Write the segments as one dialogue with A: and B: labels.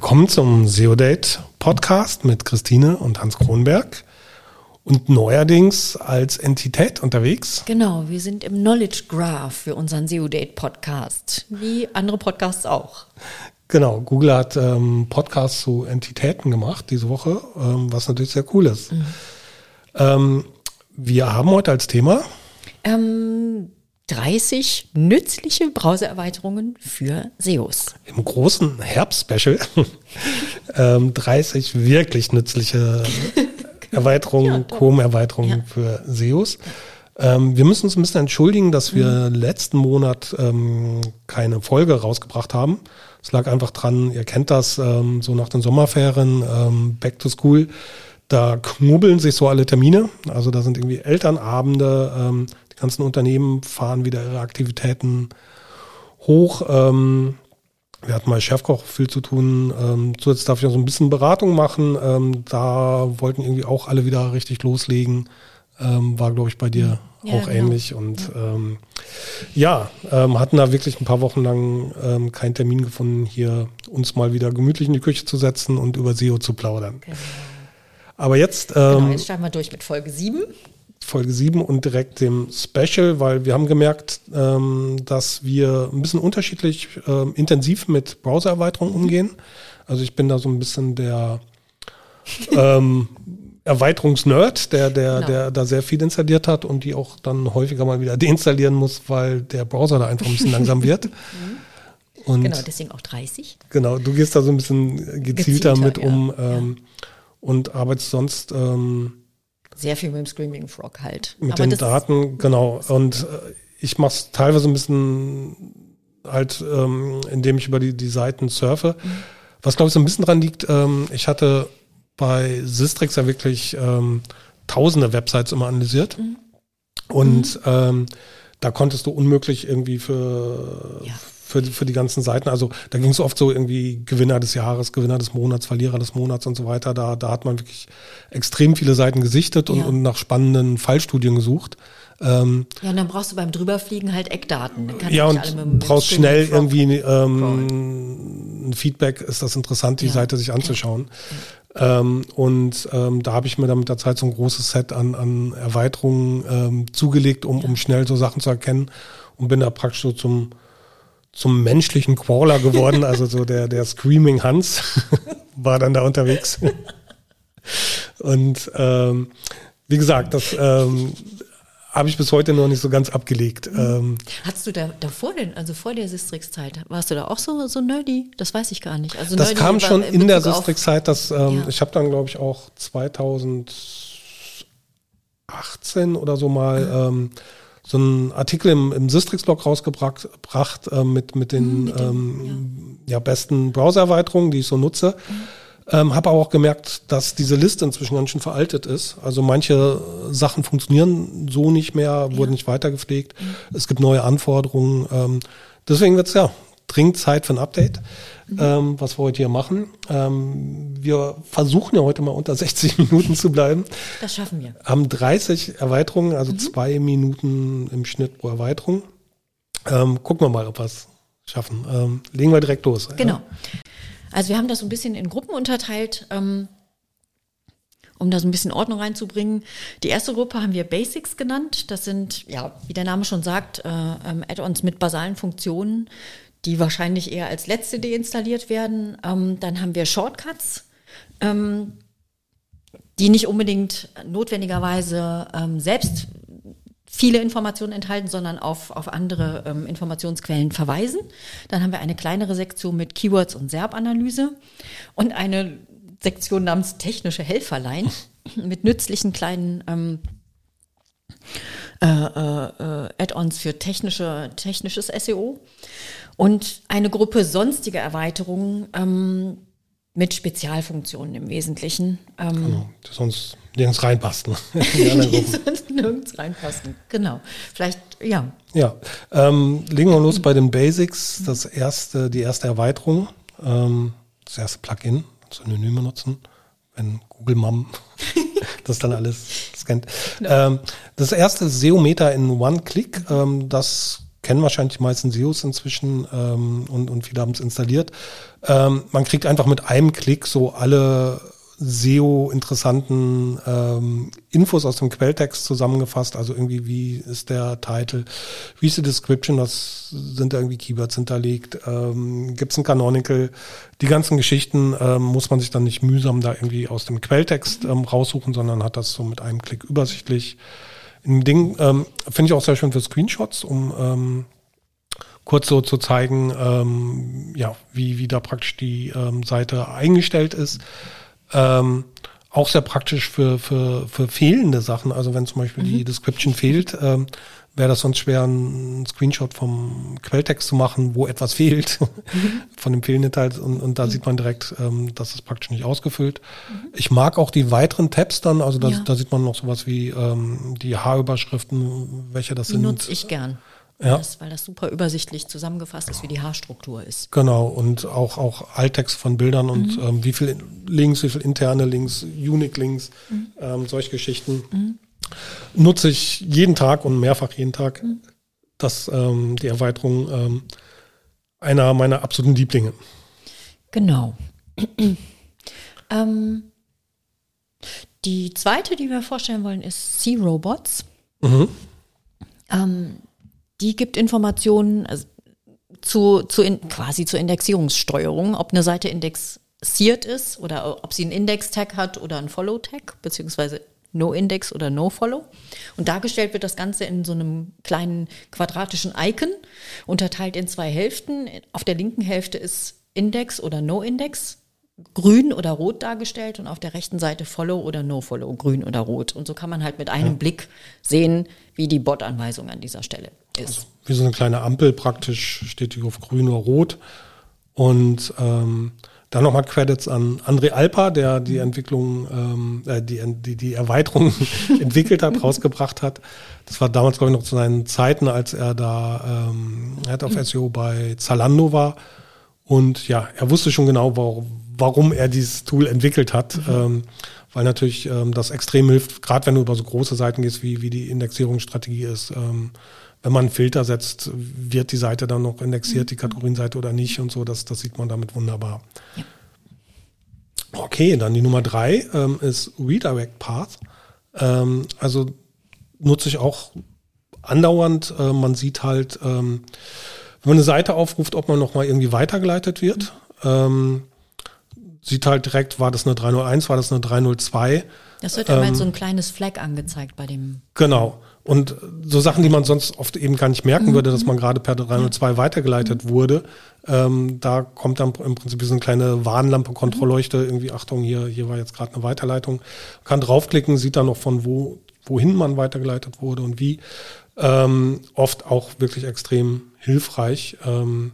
A: Willkommen zum SEO-Date Podcast mit Christine und Hans Kronberg und neuerdings als Entität unterwegs.
B: Genau, wir sind im Knowledge Graph für unseren SEO-Date Podcast, wie andere Podcasts auch.
A: Genau, Google hat ähm, Podcasts zu Entitäten gemacht diese Woche, ähm, was natürlich sehr cool ist. Mhm. Ähm, wir haben heute als Thema
B: ähm, 30 nützliche Browsererweiterungen für SEOs.
A: Im großen Herbst-Special 30 wirklich nützliche Erweiterungen, ja, Chrome-Erweiterungen ja. für SEOs. Ähm, wir müssen uns ein bisschen entschuldigen, dass wir mhm. letzten Monat ähm, keine Folge rausgebracht haben. Es lag einfach dran, ihr kennt das, ähm, so nach den Sommerferien, ähm, Back to School, da knubbeln sich so alle Termine. Also da sind irgendwie Elternabende, ähm, ganzen Unternehmen fahren wieder ihre Aktivitäten hoch. Ähm, wir hatten mal Chefkoch viel zu tun. Ähm, zusätzlich darf ich noch so ein bisschen Beratung machen. Ähm, da wollten irgendwie auch alle wieder richtig loslegen. Ähm, war, glaube ich, bei dir ja, auch genau. ähnlich. Und ähm, ja, ähm, hatten da wirklich ein paar Wochen lang ähm, keinen Termin gefunden, hier uns mal wieder gemütlich in die Küche zu setzen und über SEO zu plaudern. Genau. Aber jetzt.
B: Genau, jetzt starten wir durch mit Folge 7.
A: Folge 7 und direkt dem Special, weil wir haben gemerkt, ähm, dass wir ein bisschen unterschiedlich ähm, intensiv mit Browser-Erweiterungen umgehen. Also ich bin da so ein bisschen der ähm, Erweiterungsnerd, der, der, genau. der da sehr viel installiert hat und die auch dann häufiger mal wieder deinstallieren muss, weil der Browser da einfach ein bisschen langsam wird.
B: Mhm. Und genau, deswegen auch 30.
A: Genau, du gehst da so ein bisschen gezielter, gezielter mit um ja. Ähm, und arbeitest sonst ähm,
B: sehr viel mit dem Screaming Frog halt.
A: Mit Aber den Daten, genau. Und äh, ich mache es teilweise ein bisschen halt, ähm, indem ich über die, die Seiten surfe. Mhm. Was glaube ich so ein bisschen dran liegt, ähm, ich hatte bei Sistrix ja wirklich ähm, tausende Websites immer analysiert. Mhm. Und ähm, da konntest du unmöglich irgendwie für, ja für, für die ganzen Seiten. Also da ging es oft so irgendwie Gewinner des Jahres, Gewinner des Monats, Verlierer des Monats und so weiter. Da, da hat man wirklich extrem viele Seiten gesichtet und, ja. und nach spannenden Fallstudien gesucht.
B: Ähm, ja, und dann brauchst du beim Drüberfliegen halt Eckdaten.
A: ja, und mit, brauchst schnell irgendwie ähm, ein Feedback, ist das interessant, die ja. Seite sich anzuschauen. Ja. Ähm, und ähm, da habe ich mir dann mit der Zeit so ein großes Set an, an Erweiterungen ähm, zugelegt, um, um schnell so Sachen zu erkennen und bin da praktisch so zum zum menschlichen Crawler geworden. Also so der, der Screaming Hans war dann da unterwegs. Und ähm, wie gesagt, das ähm, habe ich bis heute noch nicht so ganz abgelegt. Mhm. Ähm,
B: Hattest du da davor denn, also vor der Sistrix-Zeit, warst du da auch so, so nerdy? Das weiß ich gar nicht.
A: Also das kam schon in der Sistrix-Zeit. dass ähm, ja. Ich habe dann, glaube ich, auch 2018 oder so mal mhm. ähm, so einen Artikel im, im Sistrix-Blog rausgebracht äh, mit, mit den, mhm, ähm, ja. ja. besten Browser-Erweiterungen, die ich so nutze. Mhm. Ähm, habe aber auch gemerkt, dass diese Liste inzwischen ganz schön veraltet ist. Also manche Sachen funktionieren so nicht mehr, wurden ja. nicht weitergepflegt. Mhm. Es gibt neue Anforderungen. Ähm, deswegen wird's ja dringend Zeit für ein Update mhm. ähm, was wir heute hier machen. Ähm, wir versuchen ja heute mal unter 60 Minuten zu bleiben.
B: Das schaffen wir.
A: Haben 30 Erweiterungen, also mhm. zwei Minuten im Schnitt pro Erweiterung. Ähm, gucken wir mal, ob wir es schaffen. Ähm, legen wir direkt los.
B: Genau. Ja. Also wir haben das so ein bisschen in Gruppen unterteilt. Ähm, um da so ein bisschen Ordnung reinzubringen. Die erste Gruppe haben wir Basics genannt. Das sind, ja, wie der Name schon sagt, äh, ähm, Add-ons mit basalen Funktionen, die wahrscheinlich eher als letzte deinstalliert werden. Ähm, dann haben wir Shortcuts, ähm, die nicht unbedingt notwendigerweise ähm, selbst viele Informationen enthalten, sondern auf, auf andere ähm, Informationsquellen verweisen. Dann haben wir eine kleinere Sektion mit Keywords und SERP-Analyse und eine Sektion namens technische Helferlein mit nützlichen kleinen ähm, äh, äh, Add-ons für technische, technisches SEO und eine Gruppe sonstige Erweiterungen ähm, mit Spezialfunktionen im Wesentlichen.
A: Ähm, genau, die sonst nirgends reinpassen.
B: die sonst nirgends reinpassen, genau. Vielleicht, ja.
A: Ja, ähm, legen wir los bei den Basics. Das erste, die erste Erweiterung, ähm, das erste Plugin, Synonyme nutzen, wenn Google Mom das dann alles scannt. No. Ähm, das erste SEO-Meter in One-Click, ähm, das kennen wahrscheinlich die meisten SEOs inzwischen ähm, und, und viele haben es installiert. Ähm, man kriegt einfach mit einem Klick so alle SEO-interessanten ähm, Infos aus dem Quelltext zusammengefasst. Also irgendwie, wie ist der Titel, wie ist die Description, was sind da irgendwie Keywords hinterlegt, ähm, gibt es ein Canonical. Die ganzen Geschichten ähm, muss man sich dann nicht mühsam da irgendwie aus dem Quelltext ähm, raussuchen, sondern hat das so mit einem Klick übersichtlich. Ein Ding ähm, finde ich auch sehr schön für Screenshots, um ähm, kurz so zu zeigen, ähm, ja, wie, wie da praktisch die ähm, Seite eingestellt ist. Ähm, auch sehr praktisch für, für, für fehlende Sachen. Also wenn zum Beispiel mhm. die Description fehlt, ähm, wäre das sonst schwer, einen Screenshot vom Quelltext zu machen, wo etwas fehlt, mhm. von dem fehlenden Teil. Und, und da mhm. sieht man direkt, ähm, dass es praktisch nicht ausgefüllt. Mhm. Ich mag auch die weiteren Tabs dann, also da, ja. da sieht man noch sowas wie ähm, die Haarüberschriften, welche das
B: die
A: sind.
B: nutze ich gern. Ja. Das, weil das super übersichtlich zusammengefasst ist, wie die Haarstruktur ist.
A: Genau, und auch, auch Alttext von Bildern und mhm. ähm, wie viel Links, wie viel interne Links, Unique-Links, mhm. ähm, solche Geschichten. Nutze ich jeden Tag und mehrfach jeden Tag. Mhm. Das, ähm, die Erweiterung ähm, einer meiner absoluten Lieblinge.
B: Genau. ähm, die zweite, die wir vorstellen wollen, ist C-Robots. Mhm. Ähm, die gibt Informationen also, zu, zu in, quasi zur Indexierungssteuerung, ob eine Seite indexiert ist oder ob sie einen Index-Tag hat oder einen Follow-Tag, beziehungsweise No-Index oder No-Follow. Und dargestellt wird das Ganze in so einem kleinen quadratischen Icon, unterteilt in zwei Hälften. Auf der linken Hälfte ist Index oder No-Index grün oder rot dargestellt und auf der rechten Seite Follow oder No Follow, grün oder rot. Und so kann man halt mit einem ja. Blick sehen, wie die Bot-Anweisung an dieser Stelle ist. Also
A: wie so eine kleine Ampel praktisch, steht die auf grün oder rot. Und ähm, dann nochmal Credits an André Alpa, der die Entwicklung, ähm, äh, die, die, die Erweiterung entwickelt hat, rausgebracht hat. Das war damals, glaube ich, noch zu seinen Zeiten, als er da ähm, Head of SEO bei Zalando war. Und ja, er wusste schon genau, warum, warum er dieses Tool entwickelt hat. Mhm. Ähm, weil natürlich ähm, das extrem hilft, gerade wenn du über so große Seiten gehst, wie, wie die Indexierungsstrategie ist. Ähm, wenn man einen Filter setzt, wird die Seite dann noch indexiert, mhm. die Kategorienseite oder nicht und so, das, das sieht man damit wunderbar. Ja. Okay, dann die Nummer drei ähm, ist Redirect Path. Ähm, also nutze ich auch andauernd. Äh, man sieht halt, ähm, wenn man eine Seite aufruft, ob man nochmal irgendwie weitergeleitet wird. Mhm. Ähm, sieht halt direkt, war das eine 301, war das eine 302.
B: Das wird ja ähm, so ein kleines Flag angezeigt bei dem.
A: Genau. Und so Sachen, die man sonst oft eben gar nicht merken mhm. würde, dass man gerade per 302 weitergeleitet mhm. wurde, ähm, da kommt dann im Prinzip so eine kleine Warnlampe, Kontrollleuchte, irgendwie, Achtung, hier, hier war jetzt gerade eine Weiterleitung. Kann draufklicken, sieht dann noch von wo, wohin man weitergeleitet wurde und wie. Ähm, oft auch wirklich extrem hilfreich. Ähm,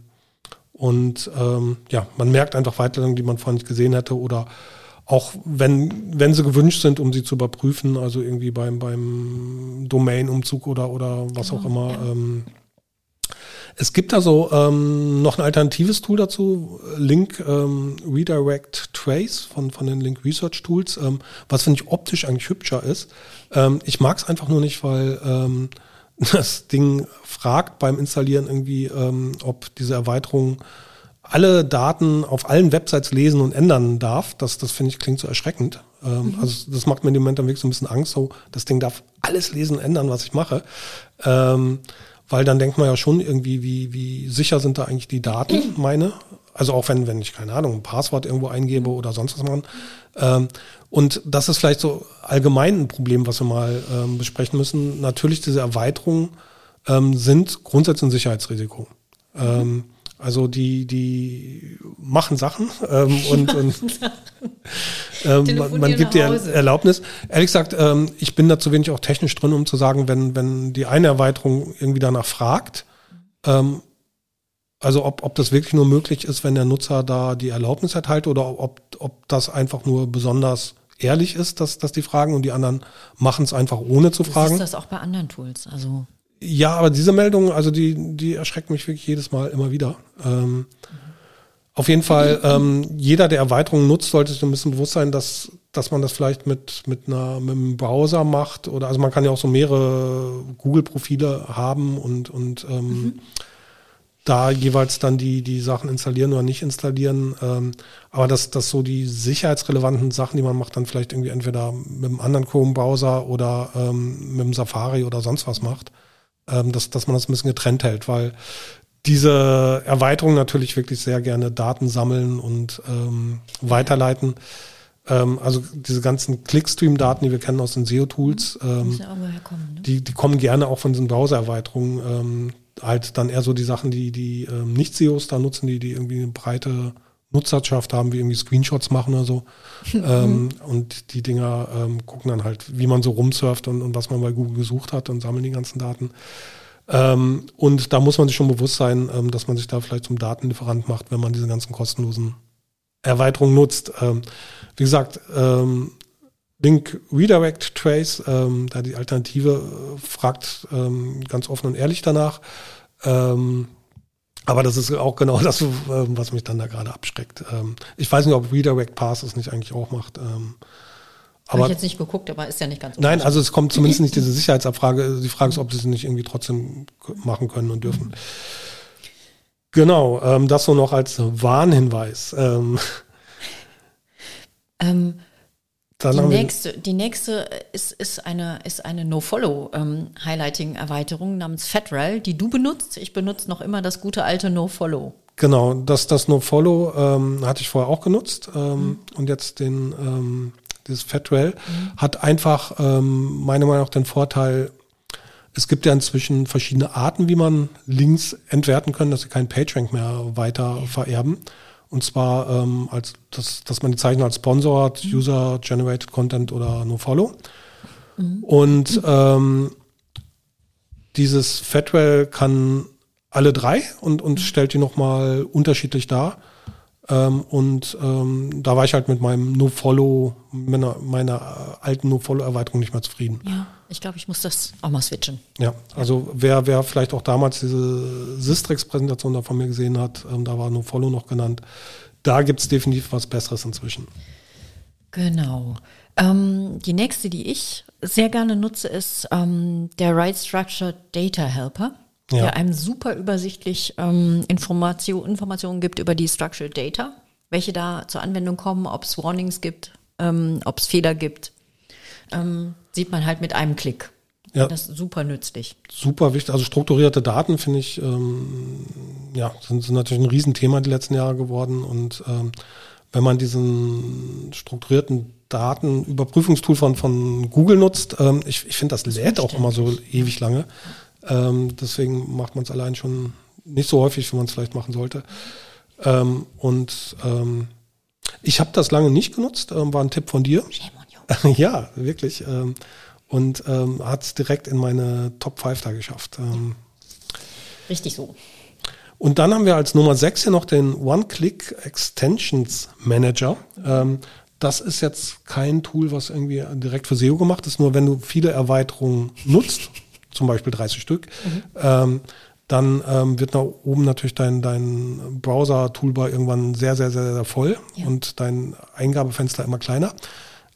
A: und ähm, ja, man merkt einfach Weiterleitungen, die man vorher nicht gesehen hätte oder auch wenn, wenn sie gewünscht sind, um sie zu überprüfen, also irgendwie beim, beim Domain-Umzug oder, oder was genau, auch immer. Ja. Ähm, es gibt also ähm, noch ein alternatives Tool dazu, Link ähm, Redirect Trace von, von den Link Research Tools, ähm, was finde ich optisch eigentlich hübscher ist. Ähm, ich mag es einfach nur nicht, weil ähm, das Ding fragt beim Installieren irgendwie, ähm, ob diese Erweiterung alle Daten auf allen Websites lesen und ändern darf. Das, das finde ich klingt so erschreckend. Ähm, mhm. Also das macht mir dem Moment dann wirklich so ein bisschen Angst. So, das Ding darf alles lesen und ändern, was ich mache. Ähm, weil dann denkt man ja schon irgendwie, wie, wie sicher sind da eigentlich die Daten, meine. Also auch wenn, wenn ich, keine Ahnung, ein Passwort irgendwo eingebe oder sonst was machen. Ähm, und das ist vielleicht so allgemein ein Problem, was wir mal ähm, besprechen müssen. Natürlich, diese Erweiterungen ähm, sind grundsätzlich ein Sicherheitsrisiko. Mhm. Also die, die machen Sachen ähm, und, und ähm, man, man gibt dir Erlaubnis. Ehrlich gesagt, ähm, ich bin da zu wenig auch technisch drin, um zu sagen, wenn, wenn die eine Erweiterung irgendwie danach fragt, ähm, also ob, ob das wirklich nur möglich ist, wenn der Nutzer da die Erlaubnis erteilt oder ob, ob das einfach nur besonders ehrlich ist, dass, dass die fragen und die anderen machen es einfach ohne zu fragen. Ist
B: das auch bei anderen Tools? Also
A: ja, aber diese Meldung, also die, die erschreckt mich wirklich jedes Mal immer wieder. Ähm. Auf jeden Fall, ähm, jeder, der Erweiterungen nutzt, sollte sich ein bisschen bewusst sein, dass, dass man das vielleicht mit, mit, einer, mit einem Browser macht oder also man kann ja auch so mehrere Google-Profile haben und, und ähm, mhm. da jeweils dann die, die Sachen installieren oder nicht installieren. Ähm, aber dass, dass so die sicherheitsrelevanten Sachen, die man macht, dann vielleicht irgendwie entweder mit einem anderen Chrome-Browser oder ähm, mit einem Safari oder sonst was macht, ähm, dass, dass man das ein bisschen getrennt hält, weil diese Erweiterung natürlich wirklich sehr gerne Daten sammeln und ähm, weiterleiten. Ähm, also diese ganzen Clickstream-Daten, die wir kennen aus den SEO-Tools, ähm, ja ne? die, die kommen gerne auch von diesen Browser-Erweiterungen. Ähm, halt dann eher so die Sachen, die die ähm, nicht-SEOs da nutzen, die die irgendwie eine breite Nutzerschaft haben, wie irgendwie Screenshots machen oder so. ähm, und die Dinger ähm, gucken dann halt, wie man so rumsurft und, und was man bei Google gesucht hat und sammeln die ganzen Daten. Ähm, und da muss man sich schon bewusst sein, ähm, dass man sich da vielleicht zum Datenlieferant macht, wenn man diese ganzen kostenlosen Erweiterungen nutzt. Ähm, wie gesagt, ähm, Link Redirect Trace, ähm, da die Alternative äh, fragt ähm, ganz offen und ehrlich danach. Ähm, aber das ist auch genau das, äh, was mich dann da gerade abschreckt. Ähm, ich weiß nicht, ob Redirect Pass es nicht eigentlich auch macht. Ähm,
B: aber, Habe ich jetzt nicht geguckt, aber ist ja nicht ganz
A: Nein, also es kommt zumindest nicht diese Sicherheitsabfrage. Die Frage ist, ob sie es nicht irgendwie trotzdem machen können und dürfen. Genau, ähm, das so noch als Warnhinweis. Ähm,
B: ähm, die, nächste, die nächste ist, ist eine, ist eine No-Follow-Highlighting-Erweiterung ähm, namens FedRel, die du benutzt. Ich benutze noch immer das gute alte No-Follow.
A: Genau, das, das No-Follow ähm, hatte ich vorher auch genutzt ähm, mhm. und jetzt den ähm, dieses FedRel mhm. hat einfach ähm, meiner Meinung nach den Vorteil, es gibt ja inzwischen verschiedene Arten, wie man Links entwerten können, dass sie keinen PageRank mehr weiter vererben. Und zwar ähm, als das, dass man die Zeichen als Sponsor hat, mhm. User Generated Content oder No Follow. Mhm. Und ähm, dieses Fedwell kann alle drei und, und stellt die nochmal unterschiedlich dar. Ähm, und ähm, da war ich halt mit meinem No-Follow, meiner, meiner alten No-Follow-Erweiterung nicht mehr zufrieden.
B: Ja, ich glaube, ich muss das auch mal switchen.
A: Ja, also wer, wer vielleicht auch damals diese Sistrix-Präsentation da von mir gesehen hat, ähm, da war No-Follow noch genannt, da gibt es definitiv was Besseres inzwischen.
B: Genau. Ähm, die nächste, die ich sehr gerne nutze, ist ähm, der Right Structured Data Helper ja. der einem super übersichtlich ähm, Information, Informationen gibt über die Structured Data, welche da zur Anwendung kommen, ob es Warnings gibt, ähm, ob es Fehler gibt. Ähm, sieht man halt mit einem Klick. Ja. Das ist super nützlich.
A: Super wichtig. Also strukturierte Daten finde ich, ähm, ja, sind, sind natürlich ein Riesenthema die letzten Jahre geworden. Und ähm, wenn man diesen strukturierten Datenüberprüfungstool von, von Google nutzt, ähm, ich, ich finde, das lädt auch immer so ewig lange. Ähm, deswegen macht man es allein schon nicht so häufig, wie man es vielleicht machen sollte. Ähm, und ähm, ich habe das lange nicht genutzt, war ein Tipp von dir. ja, wirklich. Ähm, und ähm, hat es direkt in meine Top 5 da geschafft. Ähm.
B: Richtig so.
A: Und dann haben wir als Nummer 6 hier noch den One-Click Extensions Manager. Ähm, das ist jetzt kein Tool, was irgendwie direkt für SEO gemacht ist, nur wenn du viele Erweiterungen nutzt zum Beispiel 30 Stück, mhm. ähm, dann ähm, wird nach oben natürlich dein, dein Browser-Toolbar irgendwann sehr, sehr, sehr, sehr voll ja. und dein Eingabefenster immer kleiner.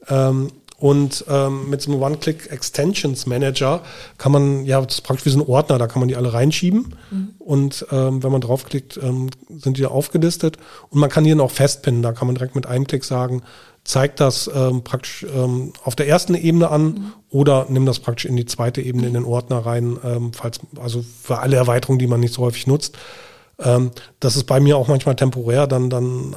A: Ähm, und ähm, mit so einem One-Click-Extensions Manager kann man, ja, das ist praktisch wie so ein Ordner, da kann man die alle reinschieben. Mhm. Und ähm, wenn man draufklickt, ähm, sind die aufgelistet. Und man kann hier noch festpinnen, da kann man direkt mit einem Klick sagen, zeigt das ähm, praktisch ähm, auf der ersten Ebene an mhm. oder nimm das praktisch in die zweite Ebene in den Ordner rein, ähm, falls, also für alle Erweiterungen, die man nicht so häufig nutzt. Ähm, das ist bei mir auch manchmal temporär, dann, dann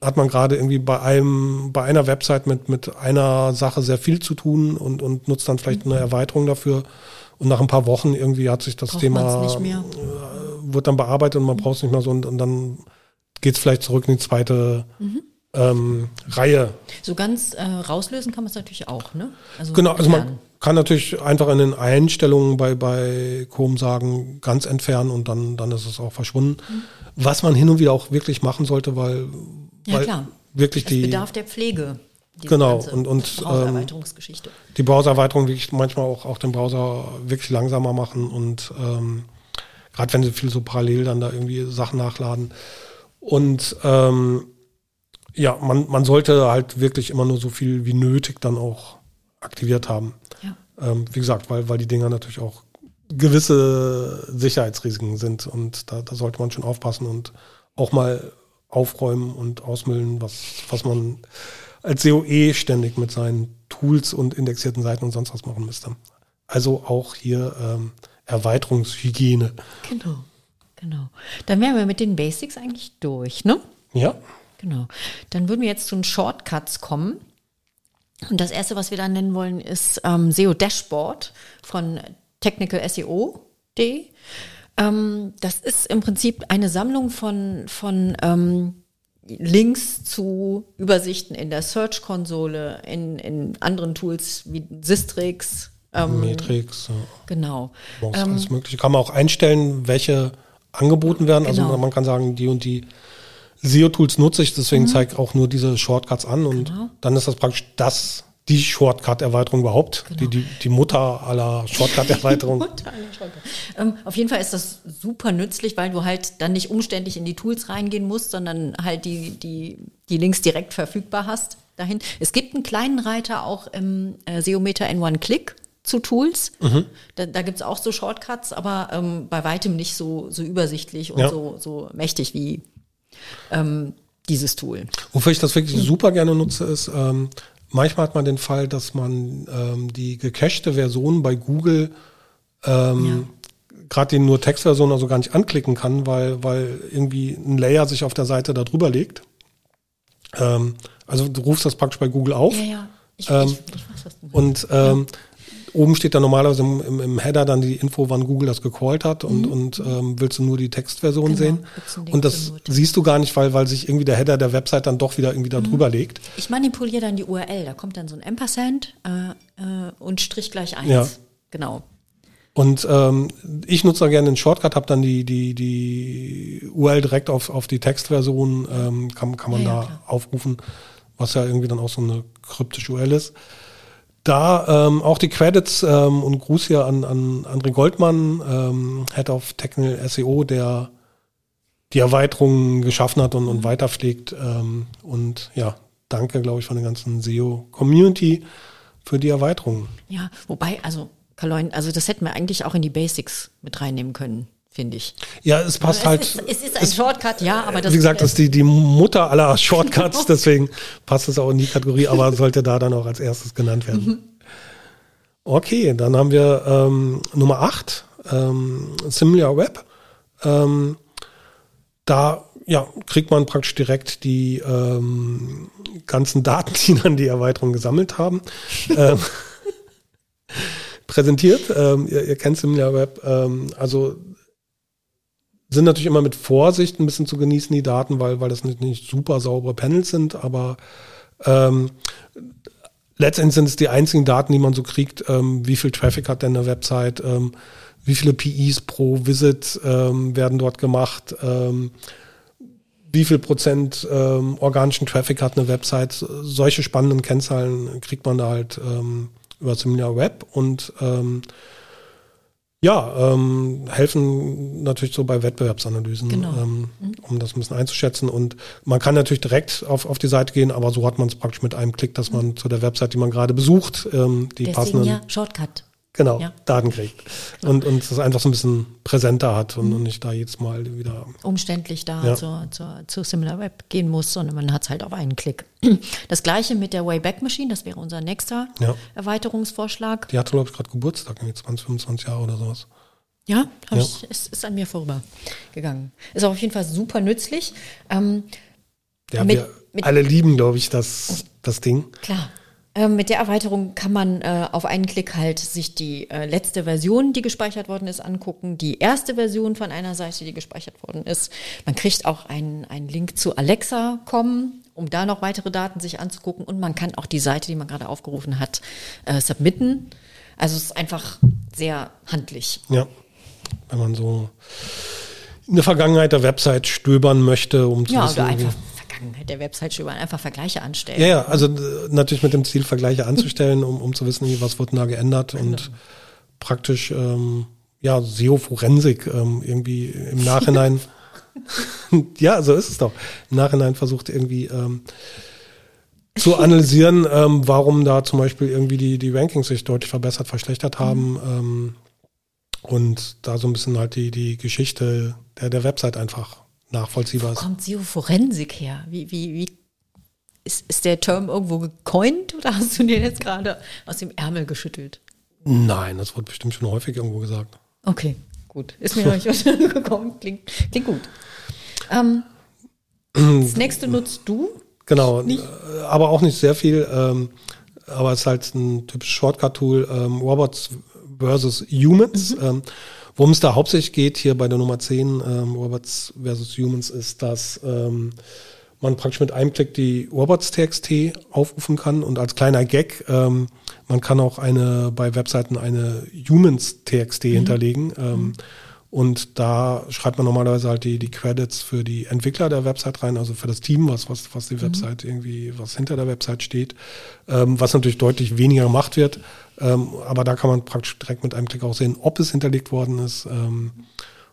A: hat man gerade irgendwie bei einem, bei einer Website mit, mit einer Sache sehr viel zu tun und, und nutzt dann vielleicht mhm. eine Erweiterung dafür. Und nach ein paar Wochen irgendwie hat sich das Braucht Thema, äh, wird dann bearbeitet und man mhm. braucht es nicht mehr so und, und dann geht es vielleicht zurück in die zweite mhm ähm, Reihe.
B: So ganz äh, rauslösen kann man es natürlich auch, ne?
A: Also genau, also man kann natürlich einfach in den Einstellungen bei, bei Chrome sagen, ganz entfernen und dann, dann ist es auch verschwunden. Mhm. Was man hin und wieder auch wirklich machen sollte, weil, ja, klar. wirklich
B: es
A: die.
B: bedarf der Pflege.
A: Genau, und, und
B: Browsererweiterungsgeschichte.
A: Ähm, die Browsererweiterung wirklich manchmal auch, auch den Browser wirklich langsamer machen und ähm, gerade wenn sie viel so parallel dann da irgendwie Sachen nachladen. Und ähm, ja, man, man sollte halt wirklich immer nur so viel wie nötig dann auch aktiviert haben. Ja. Ähm, wie gesagt, weil, weil die Dinger natürlich auch gewisse Sicherheitsrisiken sind und da, da sollte man schon aufpassen und auch mal aufräumen und ausmüllen, was, was man als SEO ständig mit seinen Tools und indexierten Seiten und sonst was machen müsste. Also auch hier ähm, Erweiterungshygiene.
B: Genau, genau. Dann wären wir mit den Basics eigentlich durch, ne?
A: Ja.
B: Genau. Dann würden wir jetzt zu den Shortcuts kommen. Und das erste, was wir dann nennen wollen, ist ähm, SEO Dashboard von Technical SEO.de. Ähm, das ist im Prinzip eine Sammlung von, von ähm, Links zu Übersichten in der Search-Konsole, in, in anderen Tools wie Sistrix.
A: Ähm, Matrix. Ja.
B: Genau.
A: Ähm, alles Mögliche. Kann man auch einstellen, welche angeboten werden. Also genau. Also man kann sagen, die und die SEO-Tools nutze ich, deswegen mhm. zeige auch nur diese Shortcuts an und genau. dann ist das praktisch das, die Shortcut-Erweiterung überhaupt, genau. die, die, die Mutter aller Shortcut-Erweiterungen.
B: Shortcut. ähm, auf jeden Fall ist das super nützlich, weil du halt dann nicht umständlich in die Tools reingehen musst, sondern halt die, die, die Links direkt verfügbar hast dahin. Es gibt einen kleinen Reiter auch im äh, SEO-Meter in One-Click zu Tools. Mhm. Da, da gibt es auch so Shortcuts, aber ähm, bei weitem nicht so, so übersichtlich und ja. so, so mächtig wie ähm, dieses Tool.
A: Wofür ich das wirklich mhm. super gerne nutze, ist, ähm, manchmal hat man den Fall, dass man ähm, die gecachte Version bei Google ähm, ja. gerade die nur Textversion also gar nicht anklicken kann, weil, weil irgendwie ein Layer sich auf der Seite da drüber legt. Ähm, also du rufst das praktisch bei Google auf. Ja, ja. Ich, ähm, ich, ich weiß, was du und ähm, ja oben steht dann normalerweise im, im, im, Header dann die Info, wann Google das gecallt hat und, mhm. und ähm, willst du nur die Textversion genau, sehen. Und das siehst du gar nicht, weil, weil sich irgendwie der Header der Website dann doch wieder irgendwie da mhm. drüber legt.
B: Ich manipuliere dann die URL, da kommt dann so ein Ampersand äh, äh, und Strich gleich eins. Ja. Genau.
A: Und ähm, ich nutze da gerne den Shortcut, habe dann die, die, die URL direkt auf, auf die Textversion, ähm, kann, kann man ja, da klar. aufrufen, was ja irgendwie dann auch so eine kryptische URL ist da ähm, auch die Credits ähm, und Gruß hier an, an André Goldmann, ähm, Head of Technical SEO, der die Erweiterungen geschaffen hat und, und weiterpflegt. Ähm, und ja, danke, glaube ich, von der ganzen SEO-Community für die Erweiterungen.
B: Ja, wobei, also, Kaloin, also das hätten wir eigentlich auch in die Basics mit reinnehmen können finde ich.
A: Ja, es passt
B: es
A: halt.
B: Ist, es ist ein es, Shortcut, ja, aber das
A: Wie gesagt, das ist die, die Mutter aller Shortcuts, deswegen passt es auch in die Kategorie, aber sollte da dann auch als erstes genannt werden. Mhm. Okay, dann haben wir ähm, Nummer 8, ähm, Similar Web. Ähm, da ja, kriegt man praktisch direkt die ähm, ganzen Daten, die dann die Erweiterung gesammelt haben. ähm, präsentiert. Ähm, ihr, ihr kennt SimilarWeb. Ähm, also sind natürlich immer mit Vorsicht ein bisschen zu genießen, die Daten, weil, weil das nicht, nicht super saubere Panels sind, aber ähm, letztendlich sind es die einzigen Daten, die man so kriegt, ähm, wie viel Traffic hat denn eine Website, ähm, wie viele PEs pro Visit ähm, werden dort gemacht, ähm, wie viel Prozent ähm, organischen Traffic hat eine Website. Solche spannenden Kennzahlen kriegt man da halt ähm, über Seminar Web und ähm, ja, ähm, helfen natürlich so bei Wettbewerbsanalysen, genau. ähm, mhm. um das ein bisschen einzuschätzen. Und man kann natürlich direkt auf, auf die Seite gehen, aber so hat man es praktisch mit einem Klick, dass man mhm. zu der Website, die man gerade besucht, ähm, die Deswegen passenden. Ja,
B: Shortcut
A: genau, ja. Daten kriegt. Genau. Und, und das einfach so ein bisschen präsenter hat und, mhm. und nicht da jedes Mal wieder
B: umständlich da ja. zur, zur, zu SimilarWeb gehen muss, sondern man hat es halt auf einen Klick. Das gleiche mit der Wayback Machine, das wäre unser nächster ja. Erweiterungsvorschlag.
A: Die hatte, glaube ich, gerade Geburtstag, irgendwie 20, 25 Jahre oder sowas.
B: Ja, ja. Ich, es ist an mir vorübergegangen. Ist auch auf jeden Fall super nützlich. Ähm,
A: ja, mit, wir mit, alle lieben, glaube ich, das, das Ding.
B: Klar. Ähm, mit der Erweiterung kann man äh, auf einen Klick halt sich die äh, letzte Version, die gespeichert worden ist, angucken, die erste Version von einer Seite, die gespeichert worden ist. Man kriegt auch einen, einen Link zu Alexa kommen, um da noch weitere Daten sich anzugucken und man kann auch die Seite, die man gerade aufgerufen hat, äh, submitten. Also es ist einfach sehr handlich.
A: Ja, wenn man so in der Vergangenheit der Website stöbern möchte, um zu
B: ja, wissen, oder einfach Vergangenheit der Website über einfach Vergleiche anstellen.
A: Ja, ja, also natürlich mit dem Ziel, Vergleiche anzustellen, um, um zu wissen, was wird da geändert genau. und praktisch ähm, ja SEO-Forensik ähm, irgendwie im Nachhinein ja, so ist es doch. Im Nachhinein versucht irgendwie ähm, zu analysieren, ähm, warum da zum Beispiel irgendwie die, die Rankings sich deutlich verbessert, verschlechtert haben. Mhm. Ähm, und da so ein bisschen halt die, die Geschichte der, der Website einfach nachvollziehbar
B: ist. Wo kommt SEO Forensik her? Wie, wie, wie ist, ist der Term irgendwo gecoint oder hast du den jetzt gerade aus dem Ärmel geschüttelt?
A: Nein, das wird bestimmt schon häufig irgendwo gesagt.
B: Okay, gut. Ist mir noch nicht gekommen. Klingt, klingt gut. Ähm, das nächste nutzt du?
A: Genau, nicht? Äh, aber auch nicht sehr viel. Ähm, aber es ist halt ein typisches Shortcut-Tool. Ähm, Robots versus Humans. Mhm. Ähm, Worum es da hauptsächlich geht, hier bei der Nummer 10, ähm, Robots versus Humans, ist, dass ähm, man praktisch mit einem Klick die Robots.txt aufrufen kann und als kleiner Gag, ähm, man kann auch eine bei Webseiten eine Humans.txt mhm. hinterlegen. Ähm, mhm. Und da schreibt man normalerweise halt die, die Credits für die Entwickler der Website rein, also für das Team, was, was, was die mhm. Website irgendwie, was hinter der Website steht, ähm, was natürlich deutlich weniger gemacht wird. Ähm, aber da kann man praktisch direkt mit einem Klick auch sehen, ob es hinterlegt worden ist. Ähm,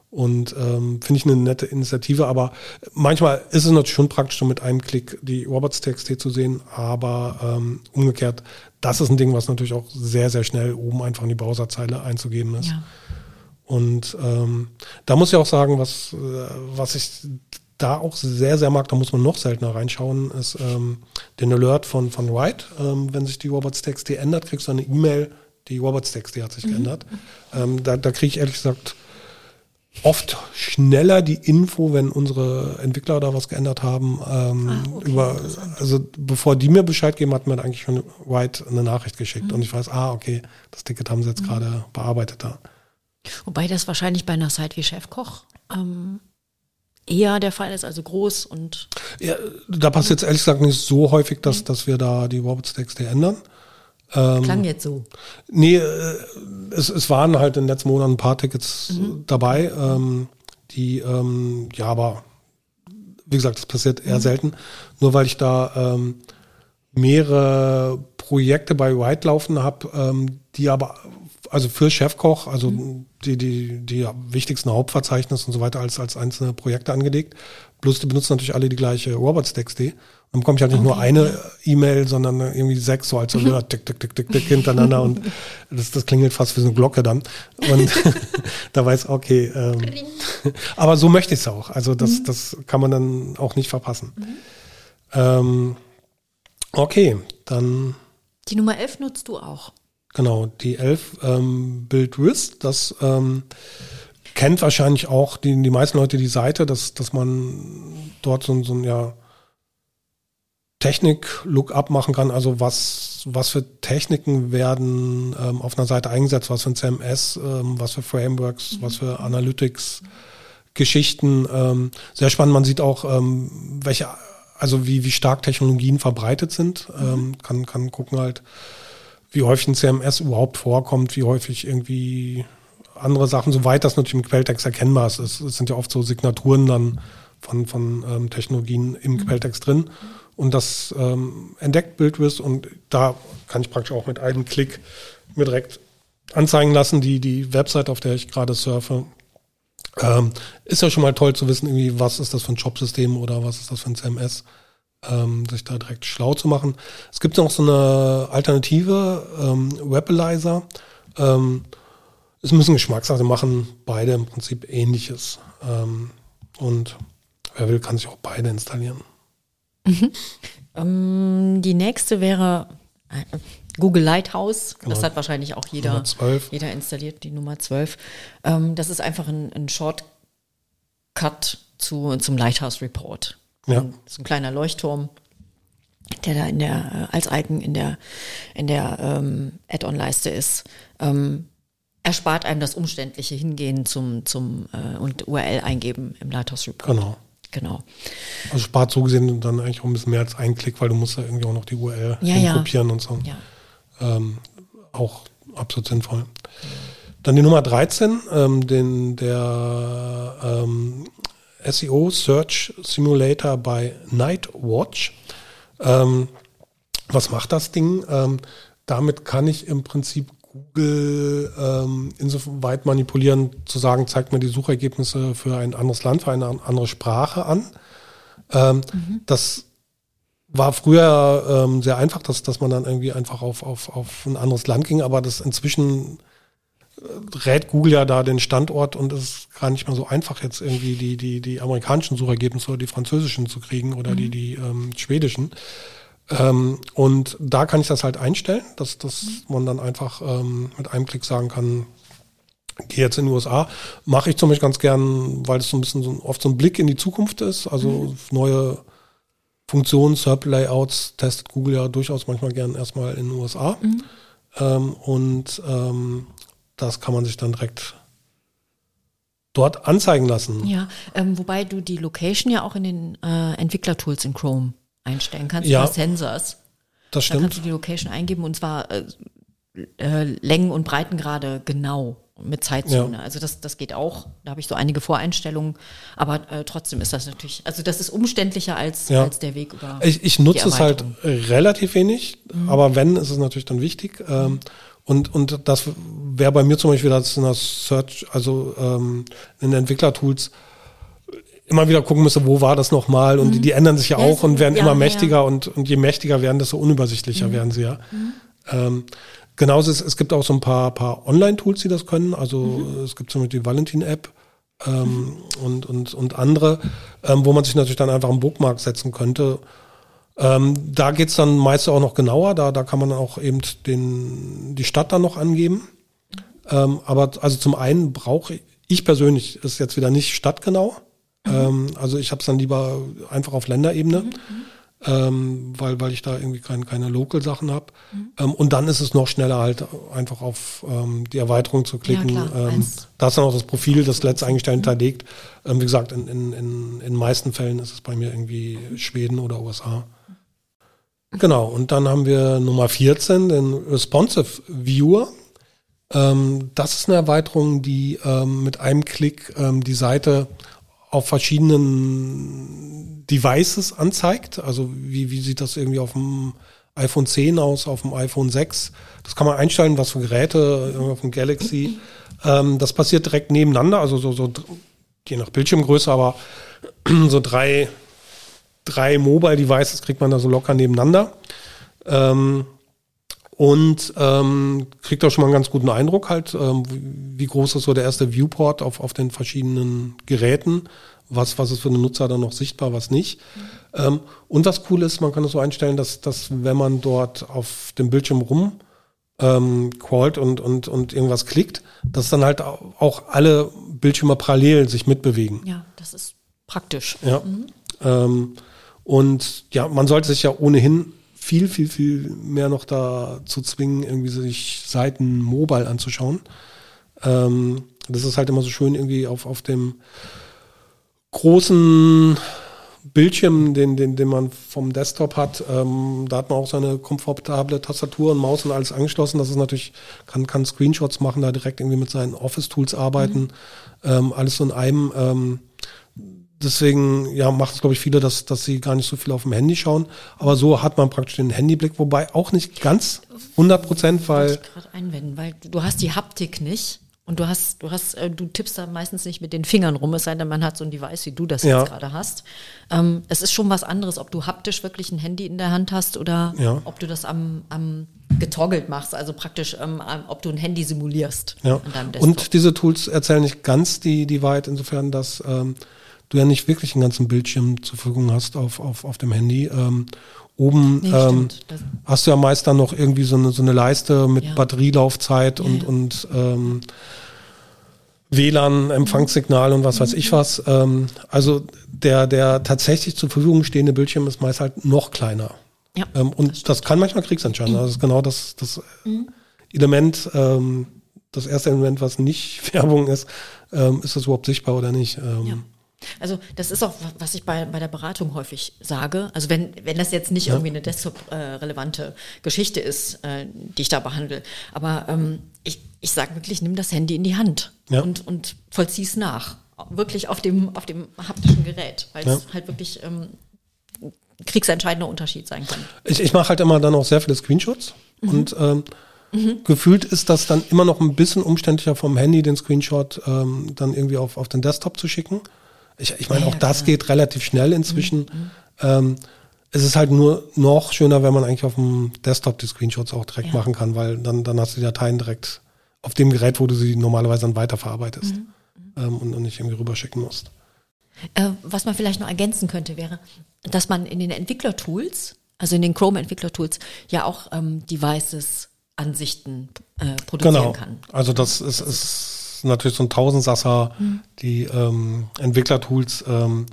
A: und ähm, finde ich eine nette Initiative, aber manchmal ist es natürlich schon praktisch, mit einem Klick die Robots.txt zu sehen, aber ähm, umgekehrt, das ist ein Ding, was natürlich auch sehr, sehr schnell oben einfach in die Browserzeile einzugeben ist. Ja. Und ähm, da muss ich auch sagen, was, äh, was ich da auch sehr, sehr mag, da muss man noch seltener reinschauen, ist ähm, den Alert von, von Write. Ähm, wenn sich die Robots.txt ändert, kriegst du eine E-Mail, die Robots.txt hat sich mhm. geändert. Ähm, da da kriege ich ehrlich gesagt oft schneller die Info, wenn unsere Entwickler da was geändert haben. Ähm, ah, okay, über, also bevor die mir Bescheid geben, hat mir eigentlich schon White eine Nachricht geschickt mhm. und ich weiß, ah, okay, das Ticket haben sie jetzt mhm. gerade bearbeitet da.
B: Wobei das wahrscheinlich bei einer Site wie Chefkoch ähm, eher der Fall ist, also groß und.
A: Ja, da passiert es ehrlich gesagt nicht so häufig, dass, dass wir da die Robots-Texte ändern.
B: Ähm, Klang jetzt so.
A: Nee, äh, es, es waren halt in den letzten Monaten ein paar Tickets mhm. dabei, ähm, die, ähm, ja, aber wie gesagt, das passiert eher mhm. selten. Nur weil ich da ähm, mehrere Projekte bei White laufen habe, ähm, die aber also für Chefkoch, also mhm. die, die, die wichtigsten Hauptverzeichnisse und so weiter als, als einzelne Projekte angelegt. Plus die benutzen natürlich alle die gleiche Robots.txt. Dann bekomme ich halt nicht okay, nur eine. E-Mail, sondern irgendwie sechs, so als so, ja, tick, tick, tick, tick, tick hintereinander und das, das klingelt fast wie so eine Glocke dann. Und da weiß, okay, ähm, aber so möchte ich es auch. Also das, mhm. das kann man dann auch nicht verpassen. Mhm. Ähm, okay, dann.
B: Die Nummer 11 nutzt du auch.
A: Genau, die 11 ähm, Build With, das ähm, kennt wahrscheinlich auch die, die meisten Leute die Seite, dass, dass man dort so, so ein ja, Technik-Lookup machen kann, also was, was für Techniken werden ähm, auf einer Seite eingesetzt, was für ein CMS, ähm, was für Frameworks, was für Analytics, Geschichten. Ähm, sehr spannend, man sieht auch, ähm, welche, also wie, wie stark Technologien verbreitet sind, ähm, kann, kann gucken halt, wie häufig ein CMS überhaupt vorkommt, wie häufig irgendwie andere Sachen, soweit das natürlich im Quelltext erkennbar ist. Es, es sind ja oft so Signaturen dann von, von ähm, Technologien im mhm. Quelltext drin. Und das ähm, entdeckt BuildWiz und da kann ich praktisch auch mit einem Klick mir direkt anzeigen lassen, die, die Website, auf der ich gerade surfe. Ähm, ist ja schon mal toll zu wissen, irgendwie, was ist das für ein Jobsystem oder was ist das für ein CMS ähm, sich da direkt schlau zu machen. Es gibt noch so eine Alternative, ähm, Webalizer. Ähm, ist ein bisschen Geschmackssache, machen beide im Prinzip ähnliches. Ähm, und wer will, kann sich auch beide installieren.
B: Mhm. Um, die nächste wäre äh, Google Lighthouse. Genau. Das hat wahrscheinlich auch jeder, jeder installiert, die Nummer 12. Ähm, das ist einfach ein, ein Shortcut zu, zum Lighthouse Report. Ja. So ein kleiner Leuchtturm, der da in der, äh, als Icon in der, in der ähm, Add-on-Leiste ist. Ähm, erspart einem das umständliche Hingehen zum, zum äh, und URL eingeben im Lighthouse Report.
A: Genau.
B: Genau.
A: Also spart so gesehen dann eigentlich auch ein bisschen mehr als ein Klick, weil du musst ja irgendwie auch noch die URL
B: ja,
A: kopieren
B: ja.
A: und so.
B: Ja.
A: Ähm, auch absolut sinnvoll. Dann die Nummer 13, ähm, den, der ähm, SEO Search Simulator bei Nightwatch. Ähm, was macht das Ding? Ähm, damit kann ich im Prinzip Google ähm, insoweit manipulieren, zu sagen, zeigt mir die Suchergebnisse für ein anderes Land, für eine andere Sprache an. Ähm, mhm. Das war früher ähm, sehr einfach, dass, dass man dann irgendwie einfach auf, auf, auf ein anderes Land ging, aber das inzwischen rät Google ja da den Standort und es ist gar nicht mehr so einfach, jetzt irgendwie die, die, die amerikanischen Suchergebnisse oder die französischen zu kriegen oder mhm. die, die ähm, schwedischen. Ähm, und da kann ich das halt einstellen, dass, dass man dann einfach ähm, mit einem Klick sagen kann, gehe jetzt in die USA. Mache ich zum Beispiel ganz gern, weil es so ein bisschen so, oft so ein Blick in die Zukunft ist. Also mhm. neue Funktionen, SERP-Layouts testet Google ja durchaus manchmal gern erstmal in den USA. Mhm. Ähm, und ähm, das kann man sich dann direkt dort anzeigen lassen.
B: Ja, ähm, wobei du die Location ja auch in den äh, Entwicklertools in Chrome einstellen kannst
A: ja,
B: Sensors.
A: Das stimmt. Da
B: kannst du die Location eingeben und zwar äh, äh, Längen und Breitengrade genau mit Zeitzone. Ja. Also das, das geht auch. Da habe ich so einige Voreinstellungen. Aber äh, trotzdem ist das natürlich, also das ist umständlicher als, ja. als der Weg über.
A: Ich, ich nutze es halt relativ wenig, mhm. aber wenn, ist es natürlich dann wichtig. Ähm, und, und das wäre bei mir zum Beispiel das in der Search, also ähm, in den Entwicklertools, immer wieder gucken müsste, wo war das nochmal und mhm. die, die, ändern sich ja, ja auch und werden ja, immer mächtiger ja. und, und je mächtiger werden, desto unübersichtlicher mhm. werden sie ja. Mhm. Ähm, genauso ist, es gibt auch so ein paar, paar Online-Tools, die das können. Also mhm. es gibt zum Beispiel die Valentin-App ähm, und, und, und andere, ähm, wo man sich natürlich dann einfach einen Bookmark setzen könnte. Ähm, da geht's dann meist auch noch genauer, da, da kann man auch eben den, die Stadt dann noch angeben. Ähm, aber also zum einen brauche ich persönlich, ist jetzt wieder nicht stadtgenau, ähm, also ich habe es dann lieber einfach auf Länderebene, mhm. ähm, weil, weil ich da irgendwie kein, keine Local-Sachen habe. Mhm. Ähm, und dann ist es noch schneller halt einfach auf ähm, die Erweiterung zu klicken. Ja, ähm, da ist dann auch das Profil, das letzteingestellt mhm. hinterlegt. Ähm, wie gesagt, in, in, in, in meisten Fällen ist es bei mir irgendwie Schweden oder USA. Genau, und dann haben wir Nummer 14, den Responsive Viewer. Ähm, das ist eine Erweiterung, die ähm, mit einem Klick ähm, die Seite auf verschiedenen Devices anzeigt. Also wie, wie sieht das irgendwie auf dem iPhone 10 aus, auf dem iPhone 6. Das kann man einstellen, was für Geräte, auf dem Galaxy. Ähm, das passiert direkt nebeneinander, also so, so je nach Bildschirmgröße, aber so drei, drei Mobile Devices kriegt man da so locker nebeneinander. Ähm, und ähm, kriegt auch schon mal einen ganz guten Eindruck halt, ähm, wie groß ist so der erste Viewport auf, auf den verschiedenen Geräten, was, was ist für den Nutzer dann noch sichtbar, was nicht. Mhm. Ähm, und was cool ist, man kann es so einstellen, dass, dass wenn man dort auf dem Bildschirm rum ähm, crawlt und, und, und irgendwas klickt, dass dann halt auch alle Bildschirme parallel sich mitbewegen.
B: Ja, das ist praktisch.
A: Ja. Mhm. Ähm, und ja, man sollte sich ja ohnehin viel, viel, viel mehr noch dazu zwingen, irgendwie sich Seiten mobile anzuschauen. Ähm, das ist halt immer so schön irgendwie auf, auf dem großen Bildschirm, den, den, den man vom Desktop hat, ähm, da hat man auch seine komfortable Tastatur und Maus und alles angeschlossen. Das ist natürlich, kann, kann Screenshots machen, da direkt irgendwie mit seinen Office-Tools arbeiten. Mhm. Ähm, alles so in einem. Ähm, deswegen ja, macht es, glaube ich, viele, dass, dass sie gar nicht so viel auf dem Handy schauen. Aber so hat man praktisch den Handyblick, wobei auch nicht ganz 100 Prozent, weil. Ich
B: gerade einwenden, weil du hast die Haptik nicht. Und du hast, du hast, äh, du tippst da meistens nicht mit den Fingern rum, es sei denn, man hat so ein Device, wie du das ja. jetzt gerade hast. Ähm, es ist schon was anderes, ob du haptisch wirklich ein Handy in der Hand hast oder ja. ob du das am, am getoggelt machst, also praktisch, ähm, ob du ein Handy simulierst.
A: Ja. Und diese Tools erzählen nicht ganz die, die Wahrheit, insofern, dass ähm, du ja nicht wirklich einen ganzen Bildschirm zur Verfügung hast auf, auf, auf dem Handy. Ähm, oben nee, ähm, hast du ja meist dann noch irgendwie so eine, so eine Leiste mit ja. Batterielaufzeit und, ja. und ähm, WLAN, Empfangssignal und was weiß ich mhm. was. Ähm, also der, der tatsächlich zur Verfügung stehende Bildschirm ist meist halt noch kleiner. Ja, ähm, und das, das, kann manchmal kriegsentscheidend. Mhm. Das ist genau das, das mhm. Element, ähm, das erste Element, was nicht Werbung ist, ähm, ist das überhaupt sichtbar oder nicht. Ähm, ja.
B: Also das ist auch, was ich bei, bei der Beratung häufig sage. Also wenn, wenn das jetzt nicht ja. irgendwie eine desktop-relevante Geschichte ist, äh, die ich da behandle. Aber ähm, ich, ich sage wirklich, nimm das Handy in die Hand ja. und, und vollzieh es nach. Wirklich auf dem, auf dem haptischen Gerät, weil es halt wirklich ähm, kriegsentscheidender Unterschied sein kann.
A: Ich, ich mache halt immer dann auch sehr viele Screenshots mhm. und ähm, Mhm. Gefühlt ist das dann immer noch ein bisschen umständlicher vom Handy, den Screenshot ähm, dann irgendwie auf, auf den Desktop zu schicken. Ich, ich meine, ja, auch das klar. geht relativ schnell inzwischen. Mhm. Ähm, es ist halt nur noch schöner, wenn man eigentlich auf dem Desktop die Screenshots auch direkt ja. machen kann, weil dann, dann hast du die Dateien direkt auf dem Gerät, wo du sie normalerweise dann weiterverarbeitest mhm. ähm, und, und nicht irgendwie rüberschicken musst.
B: Äh, was man vielleicht noch ergänzen könnte, wäre, dass man in den Entwicklertools, also in den Chrome-Entwicklertools, ja auch ähm, Devices-Ansichten äh, produzieren genau. kann.
A: Also das ist, ist natürlich so ein Tausendsasser, mhm. die ähm, Entwicklertools. Ähm,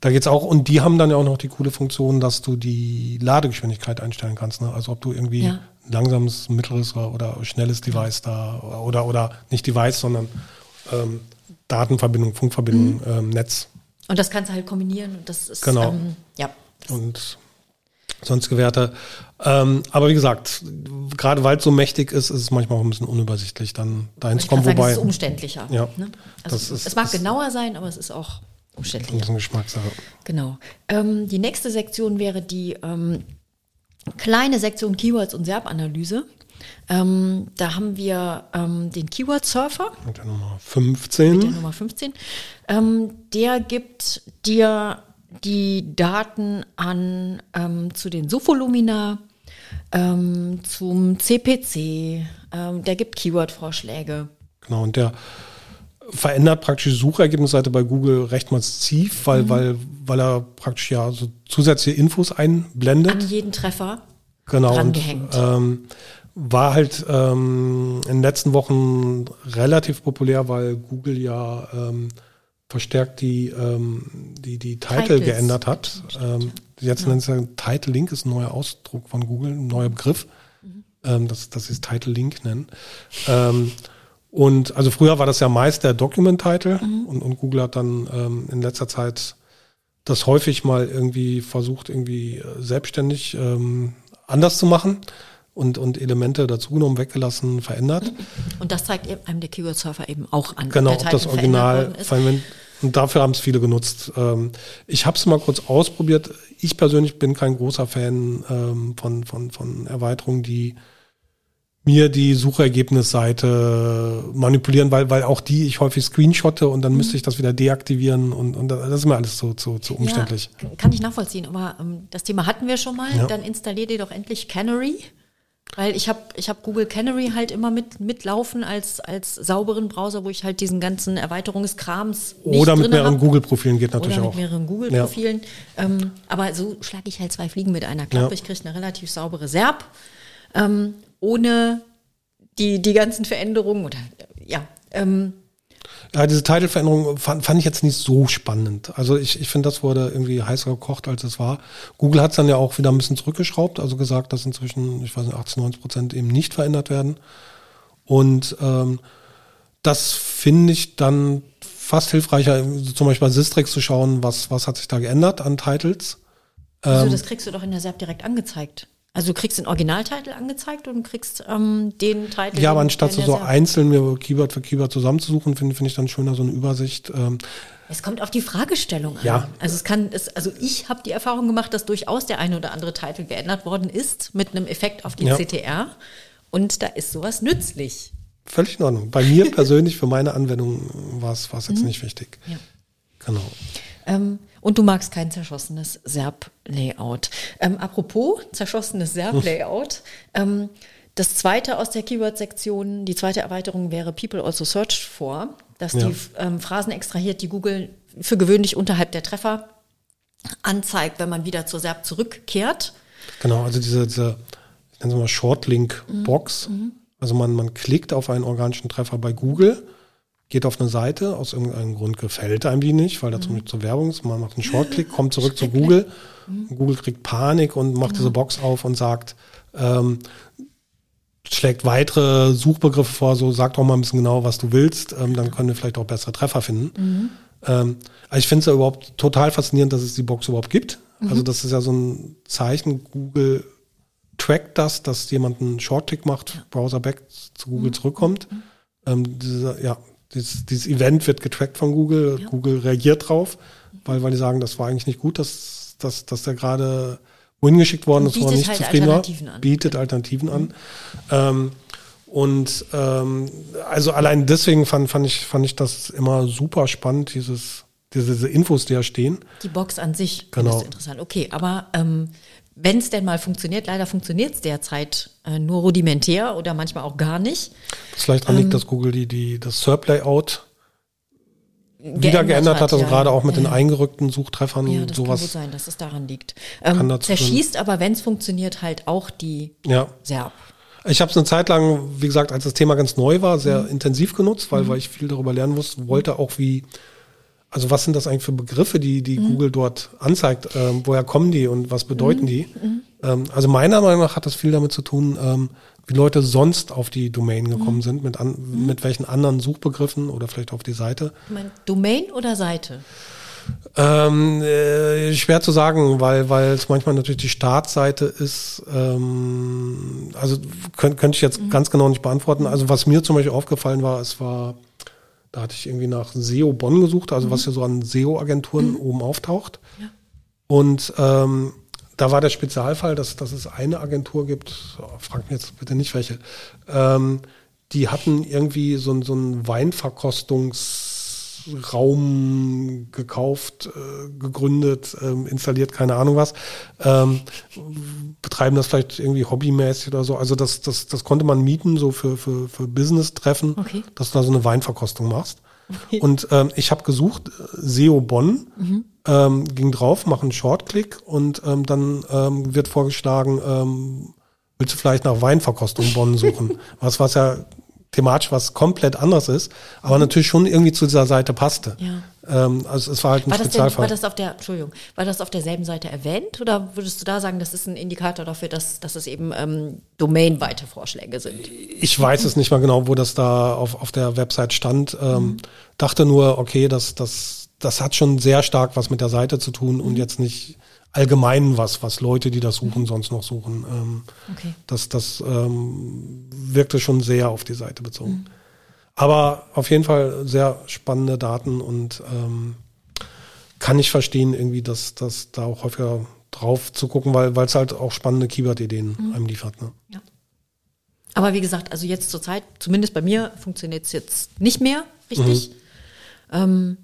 A: da geht's auch, und die haben dann ja auch noch die coole Funktion, dass du die Ladegeschwindigkeit einstellen kannst. Ne? Also ob du irgendwie ja. langsames, mittleres oder schnelles Device da oder oder nicht Device, sondern ähm, Datenverbindung, Funkverbindung, mhm. ähm, Netz.
B: Und das kannst du halt kombinieren und das ist
A: genau. Ähm, ja. Und sonstige Werte. Ähm, aber wie gesagt, gerade weil es so mächtig ist, ist es manchmal auch ein bisschen unübersichtlich, dann dahin zu kommen.
B: Sagen,
A: wobei,
B: es ist umständlicher.
A: Ja,
B: ne? also ist, es mag genauer sein, aber es ist auch umständlicher. Das ist
A: eine Geschmackssache.
B: Genau. Ähm, die nächste Sektion wäre die ähm, kleine Sektion Keywords und SERP-Analyse. Ähm, da haben wir ähm, den Keyword Surfer.
A: Mit der Nummer 15.
B: Mit der Nummer 15. Ähm, der gibt dir die Daten an ähm, zu den Sofolumina, ähm, zum CPC, ähm, der gibt Keyword-Vorschläge.
A: Genau, und der verändert praktisch die Suchergebnisseite bei Google recht massiv, weil, mhm. weil, weil er praktisch ja so zusätzliche Infos einblendet.
B: An jeden Treffer.
A: Genau. Und, ähm, war halt ähm, in den letzten Wochen relativ populär, weil Google ja ähm, verstärkt die, ähm, die, die Title Titles. geändert hat. Ähm, jetzt ja. nennt es ja Title Link, ist ein neuer Ausdruck von Google, ein neuer Begriff, mhm. ähm, dass, dass sie es Title Link nennen. Ähm, und also früher war das ja meist der Document-Title mhm. und, und Google hat dann ähm, in letzter Zeit das häufig mal irgendwie versucht, irgendwie äh, selbstständig ähm, anders zu machen und, und Elemente dazugenommen, weggelassen, verändert.
B: Und das zeigt einem der Keyword Surfer eben auch an.
A: Genau, ob das Original. Und dafür haben es viele genutzt. Ähm, ich habe es mal kurz ausprobiert. Ich persönlich bin kein großer Fan ähm, von, von, von Erweiterungen, die mir die Suchergebnisseite manipulieren, weil, weil auch die ich häufig screenshotte und dann mhm. müsste ich das wieder deaktivieren und, und das ist mir alles so, so, so umständlich.
B: Ja, kann ich nachvollziehen, aber ähm, das Thema hatten wir schon mal. Ja. Dann installier dir doch endlich Canary. Weil ich habe ich hab Google Canary halt immer mit mitlaufen als, als sauberen Browser, wo ich halt diesen ganzen Erweiterungskrams
A: nicht Oder mit mehreren Google-Profilen geht natürlich
B: Oder
A: auch.
B: mit mehreren Google-Profilen. Ja. Ähm, aber so schlage ich halt zwei Fliegen mit einer Klappe. Ja. Ich kriege eine relativ saubere SERP, ähm, ohne die, die ganzen Veränderungen oder ja. Ähm,
A: ja, diese Titelveränderung fand, fand ich jetzt nicht so spannend. Also ich, ich finde, das wurde irgendwie heißer gekocht, als es war. Google hat es dann ja auch wieder ein bisschen zurückgeschraubt, also gesagt, dass inzwischen, ich weiß nicht, 18, 90 Prozent eben nicht verändert werden. Und ähm, das finde ich dann fast hilfreicher, zum Beispiel bei Sistrix zu schauen, was, was hat sich da geändert an Titles.
B: Also ähm, das kriegst du doch in der SERP direkt angezeigt. Also du kriegst den Originaltitel angezeigt und kriegst ähm, den Titel.
A: Ja, aber anstatt so, so einzeln mir Keyword für Keyword zusammenzusuchen, finde find ich dann schöner so eine Übersicht. Ähm.
B: Es kommt auf die Fragestellung an.
A: Ja.
B: Also es kann, es, also ich habe die Erfahrung gemacht, dass durchaus der eine oder andere Titel geändert worden ist mit einem Effekt auf die ja. CTR. Und da ist sowas nützlich.
A: Völlig in Ordnung. Bei mir persönlich, für meine Anwendung war es jetzt mhm. nicht wichtig. Ja. Genau.
B: Ähm, und du magst kein zerschossenes SERP-Layout. Ähm, apropos zerschossenes SERP-Layout. Ähm, das zweite aus der Keyword-Sektion, die zweite Erweiterung wäre People Also Searched For, dass ja. die ähm, Phrasen extrahiert, die Google für gewöhnlich unterhalb der Treffer anzeigt, wenn man wieder zur SERP zurückkehrt.
A: Genau, also diese, diese ich nenne es mal Shortlink-Box. Mhm. Also man, man klickt auf einen organischen Treffer bei Google geht auf eine Seite, aus irgendeinem Grund gefällt einem die nicht, weil da zum Beispiel zur Werbung ist, man macht einen Shortclick, kommt zurück zu Google, mhm. Google kriegt Panik und macht genau. diese Box auf und sagt, ähm, schlägt weitere Suchbegriffe vor, so sag doch mal ein bisschen genau, was du willst, ähm, dann können wir vielleicht auch bessere Treffer finden. Mhm. Ähm, also ich finde es ja überhaupt total faszinierend, dass es die Box überhaupt gibt. Mhm. Also das ist ja so ein Zeichen, Google trackt das, dass jemand einen Shortclick macht, Browser back zu Google mhm. zurückkommt. Mhm. Ähm, diese, ja, dieses, dieses Event wird getrackt von Google. Ja. Google reagiert drauf, weil, weil die sagen, das war eigentlich nicht gut, dass, dass, dass der gerade wohin geschickt worden ist, wo er nicht
B: halt
A: zufrieden war.
B: Alternativen an.
A: Bietet Alternativen an. Ähm, und ähm, also allein deswegen fand, fand, ich, fand ich das immer super spannend, dieses, diese, diese Infos, die da stehen.
B: Die Box an sich
A: Genau.
B: ist interessant. Okay, aber ähm, wenn es denn mal funktioniert, leider funktioniert es derzeit äh, nur rudimentär oder manchmal auch gar nicht.
A: Das vielleicht daran
B: Ähm.
A: liegt, dass Google die, die, das SERP-Layout wieder geändert hat, also
B: ja.
A: gerade auch mit
B: ja,
A: den eingerückten Suchtreffern
B: Ja, das kann gut
A: sowas.
B: sein, dass es daran liegt. Ähm, zerschießt aber, wenn es funktioniert, halt auch die
A: Ja.
B: SERP.
A: Ich habe es eine Zeit lang, wie gesagt, als das Thema ganz neu war, sehr
B: Mhm.
A: intensiv genutzt, weil, weil ich viel darüber lernen musste, wollte auch wie, also was sind das eigentlich für Begriffe, die, die
B: Mhm.
A: Google dort anzeigt, ähm, woher kommen die und was bedeuten
B: Mhm.
A: die? Ähm, also meiner Meinung nach hat das viel damit zu tun, ähm, wie Leute sonst auf die Domain
B: Mhm.
A: gekommen sind, mit, an, mit welchen anderen Suchbegriffen oder vielleicht auf die Seite.
B: Ich mein, Domain oder Seite?
A: Ähm, äh, schwer zu sagen, weil weil es manchmal natürlich die Startseite ist. Ähm, also könnte könnte ich jetzt ganz genau nicht beantworten. Also was mir zum Beispiel aufgefallen war, es war, da hatte ich irgendwie nach SEO Bonn gesucht, also was ja so an SEO-Agenturen oben auftaucht. Und ähm, da war der Spezialfall, dass, dass es eine Agentur gibt, oh, frag mich jetzt bitte nicht welche, ähm, die hatten irgendwie so, ein- so Weinverkostungsraum gekauft, äh, gegründet, ähm, installiert, keine Ahnung was, ähm, betreiben das vielleicht irgendwie hobbymäßig oder so. Also das, das, das konnte man mieten, so für, für, für Business-Treffen,
B: Okay.
A: dass du da so eine Weinverkostung machst. Und ähm, ich habe gesucht, äh, SEO Bonn, ähm, ging drauf, mach einen Shortclick und ähm, dann ähm, wird vorgeschlagen, ähm, willst du vielleicht nach Weinverkostung Bonn suchen? was, was ja thematisch was komplett anderes ist, aber natürlich schon irgendwie zu dieser Seite passte.
B: Ja.
A: Ähm, also es war halt ein
B: War das, denn,
A: Spezialfall.
B: war das auf der, Entschuldigung, war das auf derselben Seite erwähnt oder würdest du da sagen, das ist ein Indikator dafür, dass, dass es eben ähm, domainweite Vorschläge sind?
A: ich weiß es nicht mal genau, wo das da auf, auf der Website stand. Ähm,
B: Mhm.
A: Dachte nur, okay, das, das, das hat schon sehr stark was mit der Seite zu tun
B: Mhm.
A: und jetzt nicht allgemein was, was Leute, die das suchen, sonst noch suchen. Ähm,
B: Okay.
A: Das, das ähm, wirkte schon sehr auf die Seite bezogen.
B: Mhm.
A: Aber auf jeden Fall sehr spannende Daten und ähm, kann ich verstehen, irgendwie, dass, dass da auch häufiger drauf zu gucken, weil es halt auch spannende Keyword-Ideen
B: Mhm.
A: einem liefert. Ne?
B: Ja. Aber wie gesagt, also jetzt zur Zeit, zumindest bei mir, funktioniert es jetzt nicht mehr richtig. Ähm,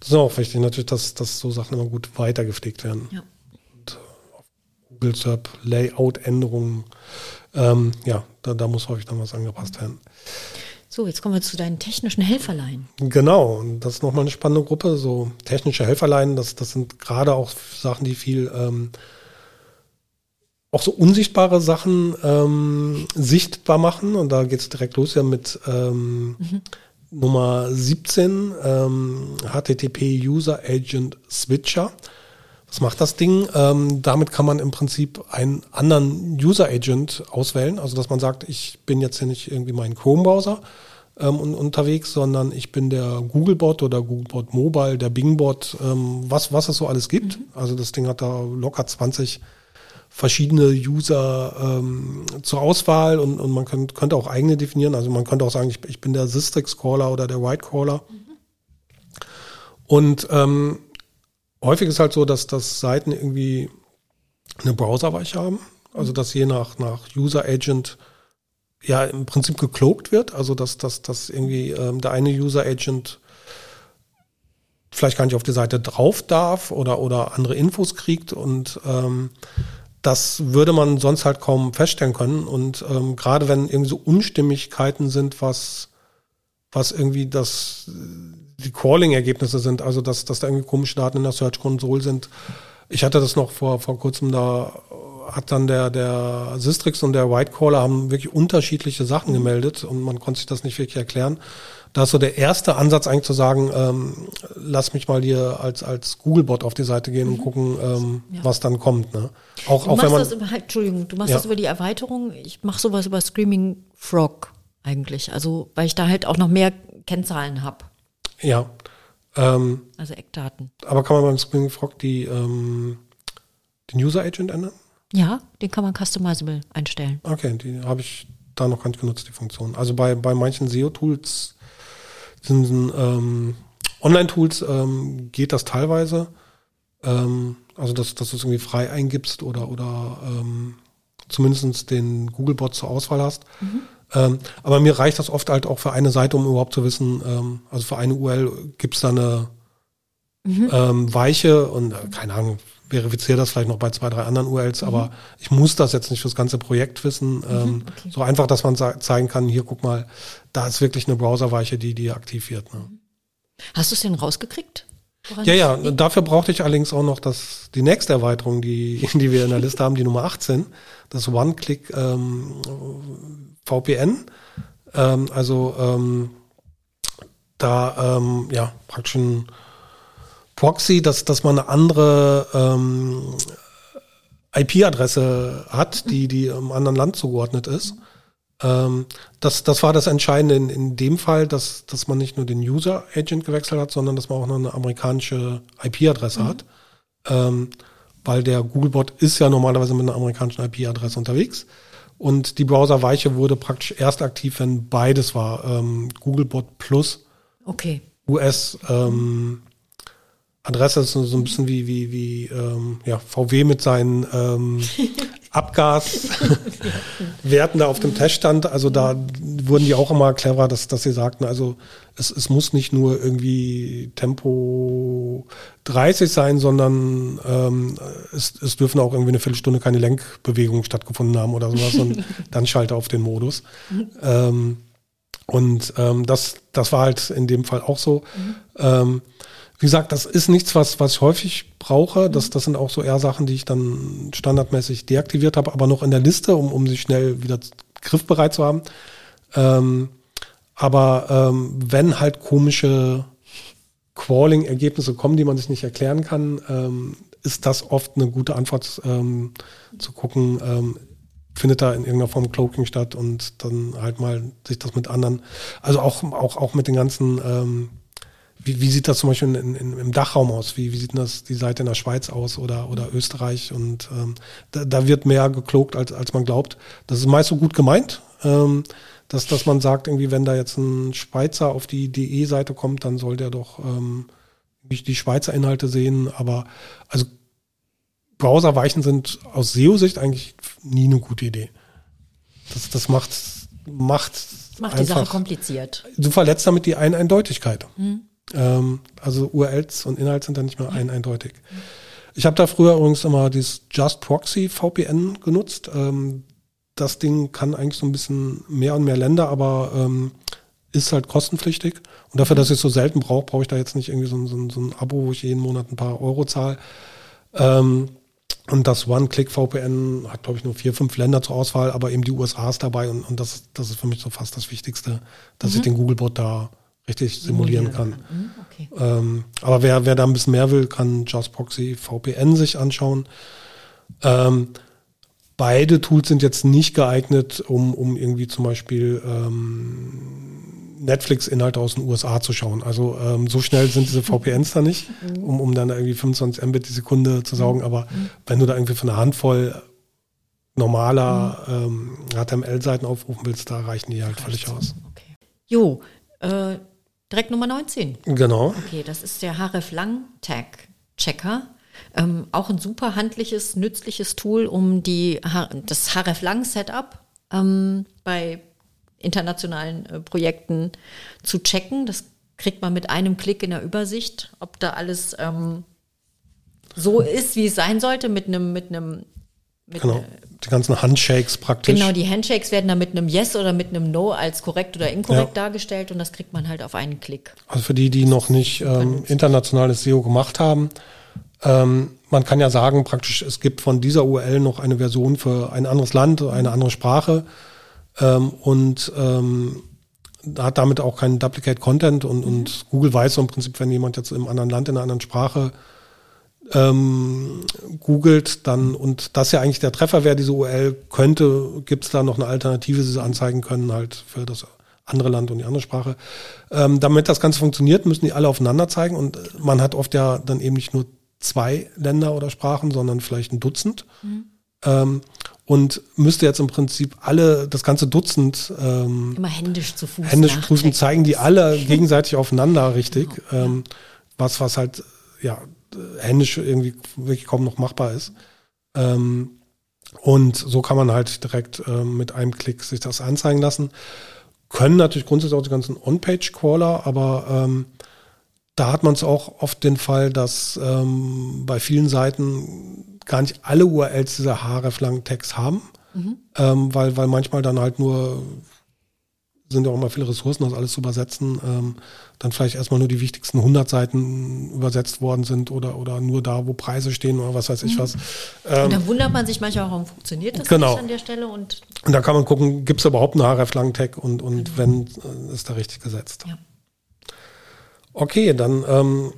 A: Das ist auch wichtig, natürlich, dass, dass so Sachen immer gut weitergepflegt werden.
B: ja.
A: Google SERP, Layout-Änderungen, ähm, ja, da, da muss häufig dann was angepasst werden.
B: So, jetzt kommen wir zu deinen technischen Helferlein.
A: Genau, und das ist nochmal eine spannende Gruppe, so technische Helferlein, das, das sind gerade auch Sachen, die viel, ähm, auch so unsichtbare Sachen ähm, sichtbar machen. Und da geht es direkt los ja mit ähm, Nummer 17, ähm, HTTP User Agent Switcher. Was macht das Ding? Ähm, damit kann man im Prinzip einen anderen User Agent auswählen. Also dass man sagt, ich bin jetzt hier nicht irgendwie mein Chrome-Browser ähm, un unterwegs, sondern ich bin der Googlebot oder Googlebot Mobile, der Bingbot, ähm, was, was es so alles gibt. Also das Ding hat da locker 20 verschiedene User ähm, zur Auswahl und, und man könnt, könnte auch eigene definieren. Also man könnte auch sagen, ich, ich bin der Systrix-Caller oder der White-Caller. Und ähm, häufig ist halt so, dass, dass Seiten irgendwie eine Browserweiche haben. Also dass je nach, nach User Agent ja im Prinzip gecloakt wird. Also dass, dass, dass irgendwie ähm, der eine User Agent vielleicht gar nicht auf die Seite drauf darf oder, oder andere Infos kriegt und ähm, das würde man sonst halt kaum feststellen können. Und ähm, gerade wenn irgendwie so Unstimmigkeiten sind, was, was irgendwie das, die Crawling-Ergebnisse sind, also dass, dass da irgendwie komische Daten in der Search Console sind. Ich hatte das noch vor, vor kurzem, da hat dann der, der Sistrix und der Whitecaller haben wirklich unterschiedliche Sachen gemeldet und man konnte sich das nicht wirklich erklären. Da ist so der erste Ansatz eigentlich zu sagen, ähm, lass mich mal hier als, als Googlebot auf die Seite gehen und gucken, ähm,
B: Ja.
A: was dann kommt. Ne? Auch,
B: Du
A: auch wenn
B: machst
A: man,
B: das über, halt, Entschuldigung, du machst
A: Ja.
B: das über die Erweiterung. Ich mache sowas über Screaming Frog eigentlich. Also, weil ich da halt auch noch mehr Kennzahlen habe.
A: ja, ähm,
B: Also Eckdaten.
A: aber kann man beim Spring Frog die, ähm, den User Agent ändern?
B: Ja, den kann man customizable einstellen.
A: Okay, die habe ich da noch gar nicht genutzt, die Funktion. Also bei, bei manchen SEO-Tools, sind ähm, Online-Tools, ähm, geht das teilweise. Ähm, also dass, dass du es irgendwie frei eingibst oder, oder ähm, zumindest den Googlebot zur Auswahl hast. Mhm. Ähm, aber mir reicht das oft halt auch für eine Seite, um überhaupt zu wissen, ähm, also für eine URL gibt es da eine mhm. ähm, weiche und äh, keine Ahnung, verifiziere das vielleicht noch bei zwei, drei anderen URLs, mhm. aber ich muss das jetzt nicht fürs ganze Projekt wissen. Mhm, ähm, okay. So einfach, dass man zeigen kann, hier guck mal, da ist wirklich eine Browserweiche, die, die aktiv wird. Ne?
B: Hast du es denn rausgekriegt?
A: ja, ja, dafür brauchte ich allerdings auch noch das, die nächste Erweiterung, die, die wir in der Liste haben, die Nummer 18, das One-Click ähm, VPN. Ähm, also ähm, da ähm, ja praktisch ein Proxy, dass, dass man eine andere ähm, IP-Adresse hat, die, die im anderen Land zugeordnet ist. Ähm, das, das war das Entscheidende in, in dem Fall, dass, dass man nicht nur den User-Agent gewechselt hat, sondern dass man auch noch eine amerikanische IP-Adresse mhm. hat. Ähm, weil der Googlebot ist ja normalerweise mit einer amerikanischen IP-Adresse unterwegs. Und die Browserweiche wurde praktisch erst aktiv, wenn beides war. Ähm, Googlebot plus
B: okay.
A: US ähm, Adresse ist so ein bisschen wie, wie, wie ähm, ja, VW mit seinen ähm, Abgaswerten da auf dem Teststand. Also da wurden die auch immer clever, dass, dass sie sagten, also es, es muss nicht nur irgendwie Tempo 30 sein, sondern ähm, es, es dürfen auch irgendwie eine Viertelstunde keine Lenkbewegungen stattgefunden haben oder sowas und dann schalte auf den Modus. Ähm, und ähm, das, das war halt in dem Fall auch so. Mhm. Ähm, wie gesagt, das ist nichts, was, was ich häufig brauche. Das, das sind auch so eher Sachen, die ich dann standardmäßig deaktiviert habe, aber noch in der Liste, um, um sie schnell wieder griffbereit zu haben. Ähm, aber ähm, wenn halt komische Crawling-Ergebnisse kommen, die man sich nicht erklären kann, ähm, ist das oft eine gute Antwort ähm, zu gucken, ähm, findet da in irgendeiner Form Cloaking statt und dann halt mal sich das mit anderen, also auch, auch, auch mit den ganzen ähm, wie, wie sieht das zum Beispiel in, in, im Dachraum aus? Wie, wie sieht das die Seite in der Schweiz aus oder, oder Österreich? Und ähm, da, da wird mehr geklokt, als, als man glaubt. Das ist meist so gut gemeint, ähm, dass, dass man sagt, irgendwie, wenn da jetzt ein Schweizer auf die DE-Seite kommt, dann soll der doch ähm, die Schweizer Inhalte sehen. Aber also Browserweichen sind aus SEO-Sicht eigentlich nie eine gute Idee. Das, das macht, macht,
B: macht die Sache kompliziert.
A: Du verletzt damit die Eindeutigkeit. Hm. Ähm, also URLs und Inhalt sind dann nicht mehr ein eindeutig. Ich habe da früher übrigens immer dieses Just Proxy VPN genutzt. Ähm, das Ding kann eigentlich so ein bisschen mehr und mehr Länder, aber ähm, ist halt kostenpflichtig. Und dafür, dass ich es so selten brauche, brauche ich da jetzt nicht irgendwie so, so, so, ein Abo, wo ich jeden Monat ein paar Euro zahle. Ähm, und das One-Click-VPN hat, glaube ich, nur vier, fünf Länder zur Auswahl, aber eben die USA ist dabei und, und das, das ist für mich so fast das Wichtigste, dass mhm. ich den Googlebot da richtig simulieren, simulieren kann. kann. Mhm, okay. Ähm, aber wer, wer da ein bisschen mehr will, kann Just Proxy VPN sich anschauen. Ähm, beide Tools sind jetzt nicht geeignet, um, um irgendwie zum Beispiel ähm, Netflix-Inhalte aus den USA zu schauen. Also ähm, so schnell sind diese VPNs da nicht, mhm. um, um dann irgendwie 25 Mbit die Sekunde zu saugen. Aber mhm. wenn du da irgendwie für eine Handvoll normaler ähm, HTML-Seiten aufrufen willst, da reichen die halt völlig aus.
B: Okay. Jo, äh, Direkt Nummer 19.
A: Genau.
B: Okay, das ist der href Lang Tag Checker. Ähm, auch ein super handliches, nützliches Tool, um die, das href Lang Setup ähm, bei internationalen äh, Projekten zu checken. Das kriegt man mit einem Klick in der Übersicht, ob da alles ähm, so ist, wie es sein sollte, mit einem, mit einem
A: genau. Die ganzen Handshakes praktisch.
B: Genau, die Handshakes werden dann mit einem Yes oder mit einem No als korrekt oder inkorrekt ja. dargestellt und das kriegt man halt auf einen Klick.
A: Also für die, die noch nicht ähm, internationales SEO gemacht haben, ähm, man kann ja sagen, praktisch, es gibt von dieser URL noch eine Version für ein anderes Land, eine andere Sprache ähm, und ähm, hat damit auch keinen Duplicate Content und, und mhm. Google weiß so im Prinzip, wenn jemand jetzt im anderen Land in einer anderen Sprache ähm, googelt dann und das ja eigentlich der Treffer wäre, diese URL, könnte, gibt es da noch eine Alternative, die sie anzeigen können, halt für das andere Land und die andere Sprache. Ähm, damit das Ganze funktioniert, müssen die alle aufeinander zeigen und man hat oft ja dann eben nicht nur zwei Länder oder Sprachen, sondern vielleicht ein Dutzend. Mhm. Ähm, und müsste jetzt im Prinzip alle, das ganze Dutzend
B: ähm, immer händisch zu Fuß
A: händisch Fuß zeigen die alle gegenseitig aufeinander richtig. Genau. Ähm, was, was halt ja händisch irgendwie wirklich kaum noch machbar ist. Ähm, und so kann man halt direkt ähm, mit einem Klick sich das anzeigen lassen. Können natürlich grundsätzlich auch die ganzen On-Page-Crawler, aber ähm, da hat man es auch oft den Fall, dass ähm, bei vielen Seiten gar nicht alle URLs dieser href-langen Text haben, mhm. ähm, weil, weil manchmal dann halt nur sind ja auch immer viele Ressourcen, das alles zu übersetzen, ähm, dann vielleicht erstmal nur die wichtigsten 100 Seiten übersetzt worden sind oder, oder nur da, wo Preise stehen oder was weiß ich mhm. was.
B: Ähm, und dann wundert man sich manchmal, warum funktioniert das
A: genau.
B: nicht an der Stelle. Und,
A: und da kann man gucken, gibt es überhaupt einen href-lang-Tag und, und genau. wenn, äh, ist da richtig gesetzt. Ja. Okay, dann ähm,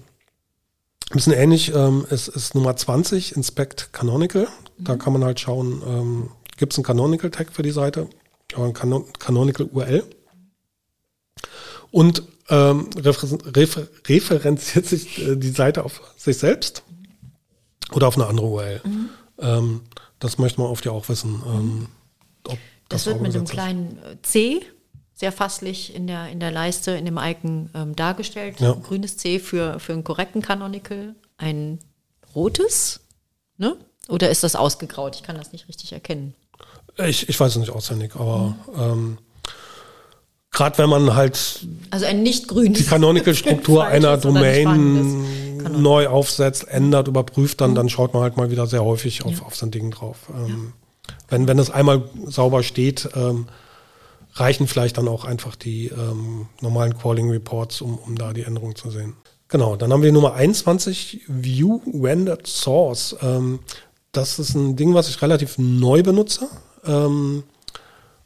A: ein bisschen ähnlich ähm, ist, ist Nummer 20, Inspect Canonical. Mhm. Da kann man halt schauen, ähm, gibt es einen Canonical Tag für die Seite, oder ein Canon Canonical URL. Und ähm, refer refer referenziert sich äh, die Seite auf sich selbst oder auf eine andere URL. Mhm. Ähm, das möchte man oft ja auch wissen. Ähm,
B: das, das, wird mit einem kleinen äh, C sehr fasslich in der, in der Leiste, in dem Icon ähm, dargestellt. Ja. Ein grünes C für, für einen korrekten Canonical, ein rotes, ne? Oder ist das ausgegraut? Ich kann das nicht richtig erkennen.
A: Ich, ich weiß es nicht auswendig, aber mhm. Gerade wenn man halt
B: also ein nicht grünes
A: die Canonical-Struktur einer Domain neu aufsetzt, ändert, überprüft, dann, dann schaut man halt mal wieder sehr häufig auf, ja. auf sein Ding drauf. Ähm, ja. wenn, wenn es einmal sauber steht, ähm, reichen vielleicht dann auch einfach die ähm, normalen Calling Reports, um, um da die Änderungen zu sehen. Genau, dann haben wir Nummer 21, View Rendered Source. Ähm, das ist ein Ding, was ich relativ neu benutze. Ähm,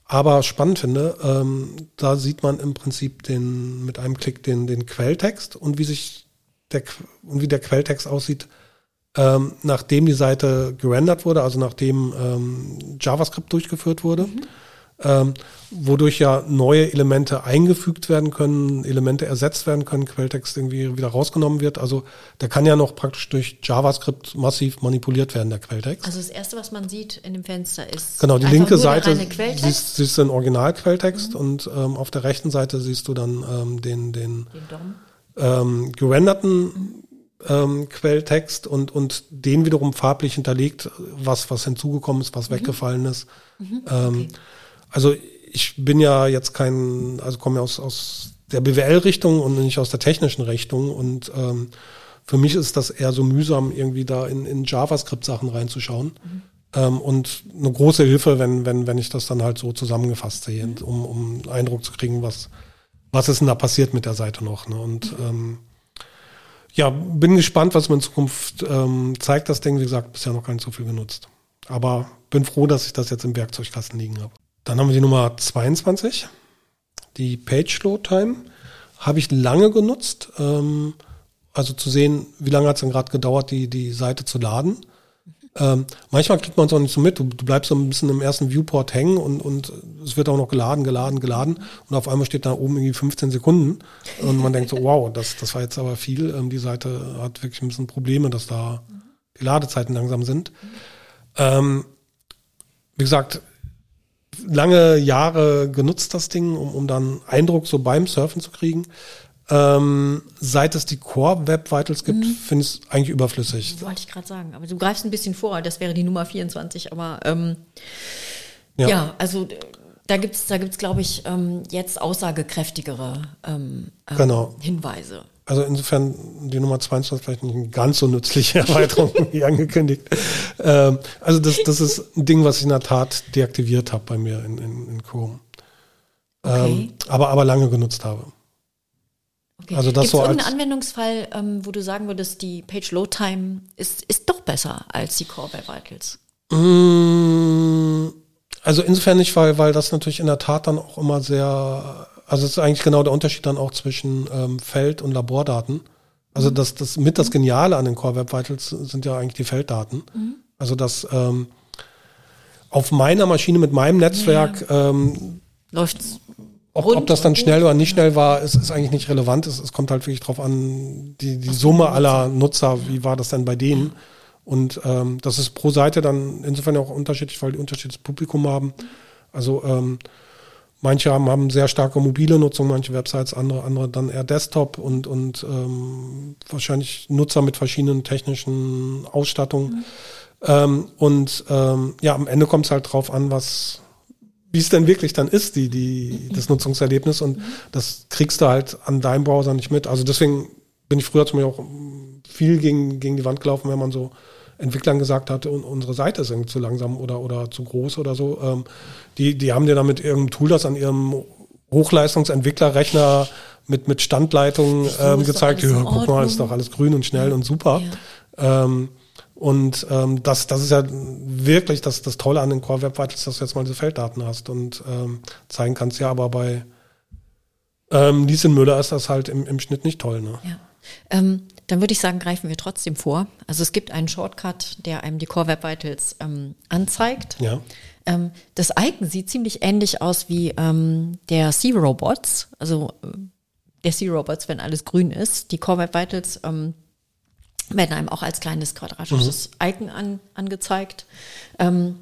A: aber spannend finde, ähm, da sieht man im Prinzip den, mit einem Klick den, den Quelltext und wie sich der, und wie der Quelltext aussieht, ähm, nachdem die Seite gerendert wurde, also nachdem ähm, JavaScript durchgeführt wurde. Mhm ähm, wodurch ja neue Elemente eingefügt werden können, Elemente ersetzt werden können, Quelltext irgendwie wieder rausgenommen wird. Also der kann ja noch praktisch durch JavaScript massiv manipuliert werden, der Quelltext.
B: Also das Erste, was man sieht in dem Fenster ist
A: Genau, die linke Seite siehst, siehst du den Original-Quelltext mhm. und ähm, auf der rechten Seite siehst du dann ähm, den, den, den ähm, gerenderten ähm, Quelltext und, und den wiederum farblich hinterlegt, was, was hinzugekommen ist, was mhm. weggefallen ist. Mhm. Ähm, okay. Also ich bin ja jetzt kein, also komme ja aus, aus der BWL-Richtung und nicht aus der technischen Richtung und ähm, für mich ist das eher so mühsam, irgendwie da in, in JavaScript-Sachen reinzuschauen. Mhm. Ähm, und eine große Hilfe, wenn, wenn, wenn ich das dann halt so zusammengefasst sehe, mhm. um, um einen Eindruck zu kriegen, was, was ist denn da passiert mit der Seite noch. Ne? Und mhm. ähm, ja, bin gespannt, was mir in Zukunft ähm, zeigt, das Ding. Wie gesagt, bisher noch gar nicht so viel genutzt. Aber bin froh, dass ich das jetzt im Werkzeugkasten liegen habe. Dann haben wir die Nummer 22, die Page Load Time. Habe ich lange genutzt, ähm, also zu sehen, wie lange hat es denn gerade gedauert, die, die Seite zu laden. Ähm, manchmal kriegt man es auch nicht so mit. Du, du, bleibst so ein bisschen im ersten Viewport hängen und, und es wird auch noch geladen, geladen, geladen. Und auf einmal steht da oben irgendwie 15 Sekunden. Und man denkt so, wow, das, das war jetzt aber viel. Ähm, die Seite hat wirklich ein bisschen Probleme, dass da die Ladezeiten langsam sind. Ähm, wie gesagt, lange Jahre genutzt, das Ding, um, um dann Eindruck so beim Surfen zu kriegen. Ähm, seit es die Core Web Vitals gibt, mhm. finde ich es eigentlich überflüssig.
B: Wollte ich gerade sagen. Aber du greifst ein bisschen vor, das wäre die Nummer 24, aber ähm, ja. ja. also da gibt's, da gibt's, glaube ich, ähm, jetzt aussagekräftigere ähm, ähm, genau. Hinweise.
A: Also insofern die Nummer 22 vielleicht nicht eine ganz so nützliche Erweiterung wie angekündigt. Ähm, also das, das ist ein Ding, was ich in der Tat deaktiviert habe bei mir in, in, in Chrome. Okay. Ähm, aber, aber lange genutzt habe.
B: Okay. Also das Gibt's so irgendeinen Anwendungsfall, ähm, wo du sagen würdest, die Page Load Time ist, ist doch besser als die Core Web Vitals?
A: Mm, also insofern nicht, weil, weil das natürlich in der Tat dann auch immer sehr also es ist eigentlich genau der Unterschied dann auch zwischen ähm, Feld- und Labordaten. Also mhm. das, das mit das Geniale an den Core Web Vitals sind ja eigentlich die Felddaten. Mhm. Also dass ähm, auf meiner Maschine mit meinem Netzwerk ja. ähm,
B: läuft's.
A: Ob, ob das dann schnell oder nicht schnell war, ist, ist eigentlich nicht relevant. Es, es kommt halt wirklich drauf an, die, die Summe aller Nutzer, wie war das denn bei denen? Und ähm, das ist pro Seite dann insofern auch unterschiedlich, weil die unterschiedliches Publikum haben. Also ähm, manche haben, haben sehr starke mobile Nutzung, manche Websites, andere, andere dann eher Desktop und, und ähm, wahrscheinlich Nutzer mit verschiedenen technischen Ausstattungen. Mhm. Ähm, und ähm, ja, am Ende kommt es halt drauf an, was wie es denn wirklich dann ist, die, die, das Nutzungserlebnis. Und das kriegst du halt an deinem Browser nicht mit. Also deswegen bin ich früher zum Beispiel auch viel gegen, gegen die Wand gelaufen, wenn man so Entwicklern gesagt hat, unsere Seite ist irgendwie zu langsam oder, oder zu groß oder so. Ähm, die, die haben dir damit irgendein Tool, das an ihrem Hochleistungsentwicklerrechner mit, mit Standleitungen ähm, gezeigt, ja, guck mal, ist doch alles grün und schnell ja. und super. Ja. Ähm, und ähm, das, das ist ja wirklich das, das Tolle an den Core Web Vitals, dass du jetzt mal diese Felddaten hast und ähm, zeigen kannst. Ja, aber bei ähm, Lieschen Müller ist das halt im, im Schnitt nicht toll. Ne?
B: Ja. Ähm, dann würde ich sagen, greifen wir trotzdem vor. Also es gibt einen Shortcut, der einem die Core Web Vitals ähm, anzeigt.
A: Ja.
B: Ähm, das Icon sieht ziemlich ähnlich aus wie ähm, der C-Robots, also äh, der C-Robots, wenn alles grün ist. Die Core Web Vitals ähm, werden einem auch als kleines quadratisches mhm. Icon an, angezeigt. Ähm,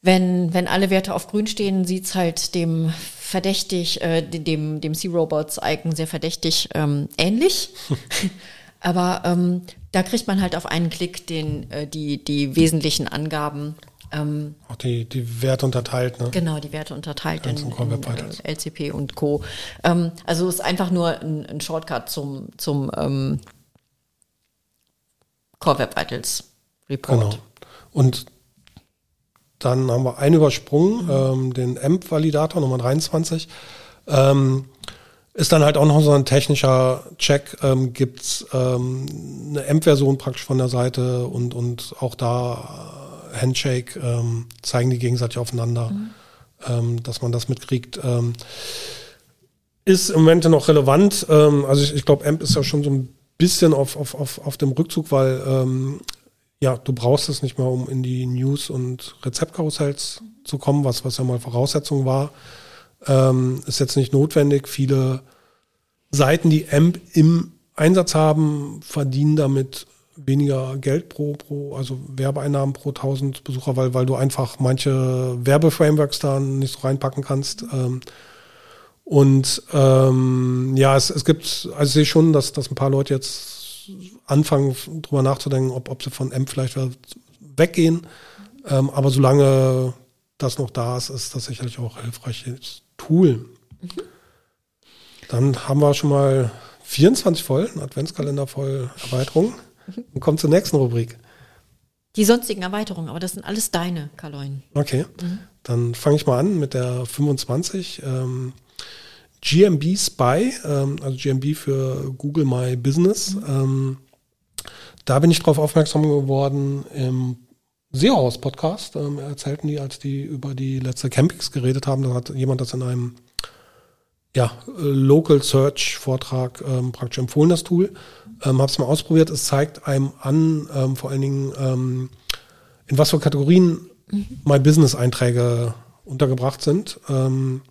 B: wenn, wenn alle Werte auf grün stehen, sieht's halt dem verdächtig, äh, dem, dem C-Robots-Icon sehr verdächtig ähm, ähnlich. Aber ähm, da kriegt man halt auf einen Klick den, äh, die, die wesentlichen Angaben.
A: Ähm, auch die, die Werte unterteilt, ne?
B: Genau, die Werte unterteilt in, in, äh, LCP und Co. Ähm, also ist einfach nur ein, ein Shortcut zum, zum ähm, Core Web Vitals Report. Genau.
A: Und dann haben wir einen übersprungen, ähm, den AMP-Validator Nummer 23. Ähm, ist dann halt auch noch so ein technischer Check. Ähm, Gibt es ähm, eine AMP-Version praktisch von der Seite und, und auch da äh, Handshake ähm, zeigen die gegenseitig aufeinander, mhm. ähm, dass man das mitkriegt. Ähm, ist im Moment noch relevant. Ähm, also ich, ich glaube, AMP ist ja schon so ein bisschen auf, auf, auf, auf dem Rückzug, weil ähm, ja, du brauchst es nicht mehr, um in die News- und Rezeptkarussells zu kommen, was, was ja mal Voraussetzung war. Ähm, ist jetzt nicht notwendig. Viele Seiten, die AMP im Einsatz haben, verdienen damit weniger Geld pro, pro, also Werbeeinnahmen pro 1000 Besucher, weil, weil du einfach manche Werbeframeworks da nicht so reinpacken kannst. Ähm, und ähm, ja, es, es gibt, also ich sehe schon, dass, dass ein paar Leute jetzt anfangen, drüber nachzudenken, ob, ob sie von M vielleicht weggehen. Ähm, aber solange das noch da ist, ist das sicherlich auch ein hilfreiches Tool. Mhm. Dann haben wir schon mal 24 voll, ein Adventskalender voll Erweiterung. Mhm. Und kommt zur nächsten Rubrik.
B: Die sonstigen Erweiterungen, aber das sind alles deine, Kaloin.
A: Okay, mhm. dann fange ich mal an mit der 25. Ähm, GMB Spy, ähm, also GMB für Google My Business. Mhm. Ähm, da bin ich drauf aufmerksam geworden im SEO-Haus Podcast. Ähm, erzählten die, als die über die letzte Campings geredet haben, da hat jemand das in einem ja, Local Search Vortrag ähm, praktisch empfohlen, das Tool. Ähm, Habe es mal ausprobiert. Es zeigt einem an, ähm, vor allen Dingen, ähm, in was für Kategorien mhm. My Business Einträge untergebracht sind. Ähm,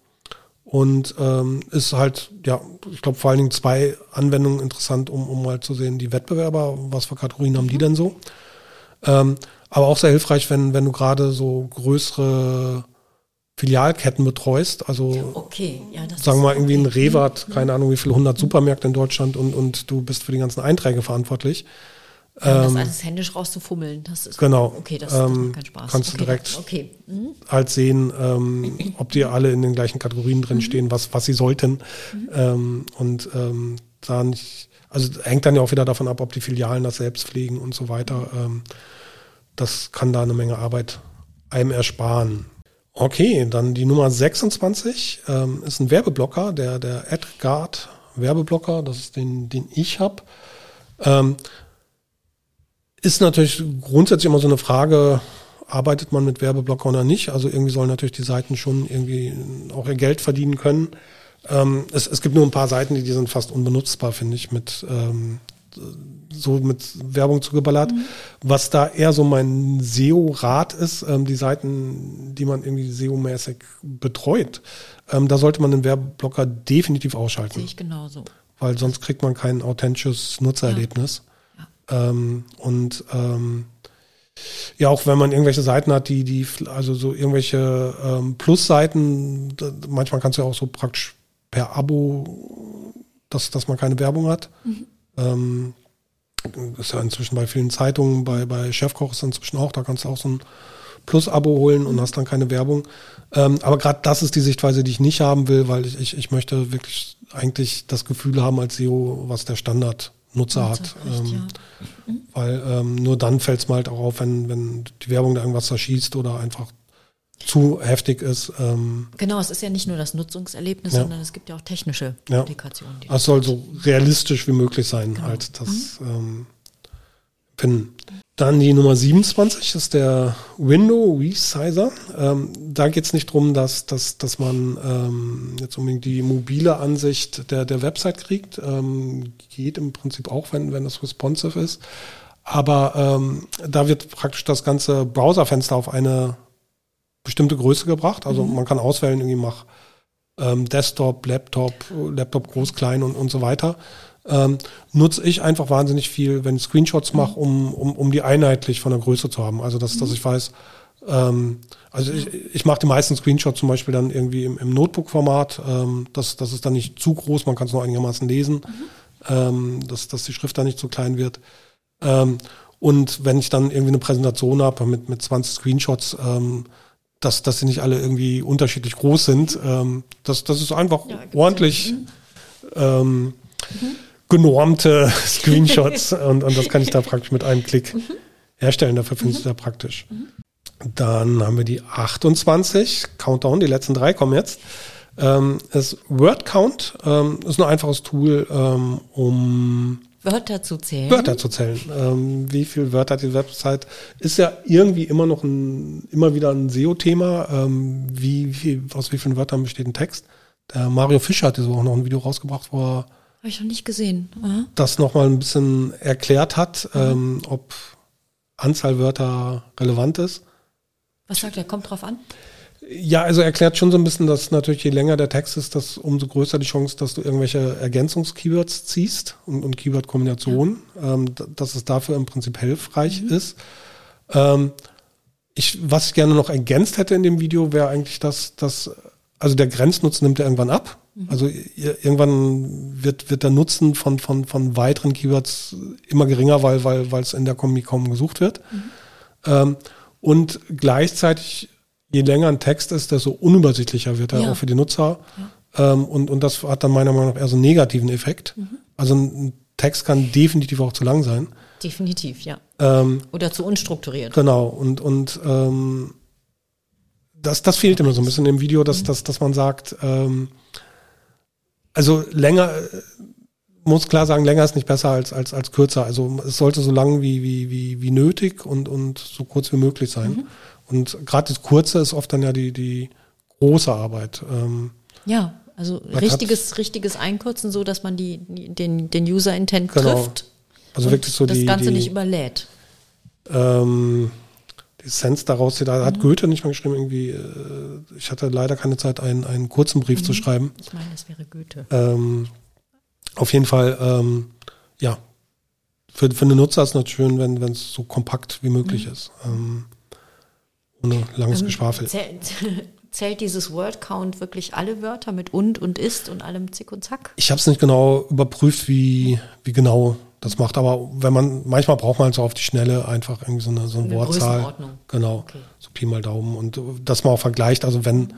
A: und ähm, ist halt, ja, ich glaube vor allen Dingen zwei Anwendungen interessant, um, um mal zu sehen, die Wettbewerber, was für Kategorien haben die mhm. denn so. Ähm, aber auch sehr hilfreich, wenn, wenn du gerade so größere Filialketten betreust. Also
B: okay, ja,
A: sagen wir mal irgendwie okay. ein mhm. keine Ahnung wie viele hundert Supermärkte in Deutschland und, und du bist für die ganzen Einträge verantwortlich.
B: Ja, das ähm, alles händisch rauszufummeln, das ist
A: genau.
B: okay, das,
A: das ähm, macht keinen Spaß. Kannst
B: okay,
A: du direkt
B: okay. Mhm.
A: halt sehen, ähm, ob die alle in den gleichen Kategorien drin mhm. stehen, was, was sie sollten. Mhm. Ähm, und ähm, da nicht, also hängt dann ja auch wieder davon ab, ob die Filialen das selbst pflegen und so weiter. Ähm, das kann da eine Menge Arbeit einem ersparen. Okay, dann die Nummer 26 ähm, ist ein Werbeblocker, der, der AdGuard Werbeblocker, das ist den, den ich habe. Ähm, ist natürlich grundsätzlich immer so eine Frage, arbeitet man mit Werbeblocker oder nicht? Also irgendwie sollen natürlich die Seiten schon irgendwie auch ihr Geld verdienen können. Ähm, es, es gibt nur ein paar Seiten, die, die sind fast unbenutzbar, finde ich, mit ähm, so mit Werbung zugeballert. Mhm. Was da eher so mein SEO-Rat ist, ähm, die Seiten, die man irgendwie SEO-mäßig betreut, ähm, da sollte man den Werbeblocker definitiv ausschalten.
B: Sehe ich genauso.
A: Weil sonst kriegt man kein authentisches Nutzererlebnis. Ja. Ähm, und ähm, ja, auch wenn man irgendwelche Seiten hat, die, die, also so irgendwelche ähm, Plusseiten, manchmal kannst du ja auch so praktisch per Abo, dass, dass man keine Werbung hat. Mhm. Ähm, das ist ja inzwischen bei vielen Zeitungen, bei, bei Chefkoch ist inzwischen auch, da kannst du auch so ein Plus-Abo holen und hast dann keine Werbung. Ähm, aber gerade das ist die Sichtweise, die ich nicht haben will, weil ich, ich, ich möchte wirklich eigentlich das Gefühl haben als SEO, was der Standardnutzer hat. Ähm, ja. mhm. Weil ähm, nur dann fällt es mal halt auch auf, wenn, wenn die Werbung da irgendwas zerschießt oder einfach zu heftig ist. Ähm,
B: genau, es ist ja nicht nur das Nutzungserlebnis, ja. sondern es gibt ja auch technische ja. Implikationen.
A: Es soll so realistisch wie möglich sein, genau. halt das mhm. ähm, finden. Dann die Nummer 27 ist der Window Resizer. Ähm, da geht es nicht darum, dass, dass, dass man ähm, jetzt unbedingt die mobile Ansicht der, der Website kriegt. Ähm, geht im Prinzip auch, wenn, wenn das responsive ist. Aber ähm, da wird praktisch das ganze Browserfenster auf eine bestimmte Größe gebracht. Also mhm. man kann auswählen, irgendwie mach ähm, Desktop, Laptop, Laptop groß, klein und, und so weiter ähm, nutze ich einfach wahnsinnig viel, wenn ich Screenshots mache, um, um, um die einheitlich von der Größe zu haben. Also dass, dass mhm. ich weiß, ähm, also ich, ich mache die meisten Screenshots zum Beispiel dann irgendwie im, im Notebook-Format. Ähm, das, das ist dann nicht zu groß, man kann es nur einigermaßen lesen, mhm. ähm, dass, dass die Schrift da nicht zu klein wird. Ähm, und wenn ich dann irgendwie eine Präsentation habe mit, mit 20 Screenshots, ähm, dass, dass sie nicht alle irgendwie unterschiedlich groß sind, ähm, das, das ist einfach ja, ordentlich. Mhm. Ähm, mhm genormte Screenshots und, und das kann ich da praktisch mit einem Klick mhm. herstellen. Dafür finde ich es sehr praktisch. Mhm. Dann haben wir die 28, Countdown, die letzten drei kommen jetzt. Ähm, ist Word Count, ähm, ist ein einfaches Tool, ähm, um
B: Wörter zu zählen.
A: Wörter zu zählen. Ähm, wie viele Wörter hat die Website? Ist ja irgendwie immer noch ein, immer wieder ein SEO-Thema. Ähm, wie, wie, aus wie vielen Wörtern besteht ein Text? Der Mario Fischer hat so auch noch ein Video rausgebracht, wo er
B: habe ich noch nicht gesehen.
A: Aha. Das nochmal ein bisschen erklärt hat, ähm, ob Anzahl Wörter relevant ist.
B: Was sagt er? Kommt drauf an?
A: Ja, also erklärt schon so ein bisschen, dass natürlich je länger der Text ist, dass umso größer die Chance, dass du irgendwelche Ergänzungskeywords ziehst und, und Keyword-Kombinationen, ja. ähm, dass es dafür im Prinzip hilfreich mhm. ist. Ähm, ich, was ich gerne noch ergänzt hätte in dem Video, wäre eigentlich, dass, dass also der Grenznutzen nimmt ja irgendwann ab. Mhm. Also irgendwann wird, wird der Nutzen von, von, von weiteren Keywords immer geringer, weil, weil, weil es in der Kombi kaum gesucht wird. Mhm. Ähm, und gleichzeitig, je länger ein Text ist, desto unübersichtlicher wird er ja. auch für die Nutzer. Ja. Ähm, und, und das hat dann meiner Meinung nach eher so einen negativen Effekt. Mhm. Also ein Text kann definitiv auch zu lang sein.
B: Definitiv, ja. Ähm, Oder zu unstrukturiert.
A: Genau. Und, und ähm, das, das fehlt immer so ein bisschen im Video, dass, mhm. dass, dass man sagt, ähm, also länger, muss klar sagen, länger ist nicht besser als, als, als kürzer. Also es sollte so lang wie, wie, wie, wie nötig und, und so kurz wie möglich sein. Mhm. Und gerade das Kurze ist oft dann ja die, die große Arbeit. Ähm,
B: ja, also richtiges, richtiges Einkürzen, so dass man die, den, den User-Intent genau. trifft.
A: Also wirklich so
B: das
A: die,
B: Ganze
A: die,
B: nicht überlädt.
A: Ähm, die Essenz daraus, da mhm. hat Goethe nicht mal geschrieben, irgendwie, äh, ich hatte leider keine Zeit, einen, einen kurzen Brief mhm. zu schreiben.
B: Ich meine, es wäre Goethe.
A: Ähm, auf jeden Fall, ähm, ja, für, für den Nutzer ist es natürlich schön, wenn es so kompakt wie möglich mhm. ist. Ähm, ohne langes ähm, Geschwafel.
B: Zählt, zählt dieses Word Count wirklich alle Wörter mit und und ist und allem Zick und Zack?
A: Ich habe es nicht genau überprüft, wie, wie genau das macht aber, wenn man, manchmal braucht man so auf die Schnelle einfach irgendwie so eine, so eine, eine Wortzahl. Genau. Okay. So Pi mal Daumen. Und dass man auch vergleicht, also wenn,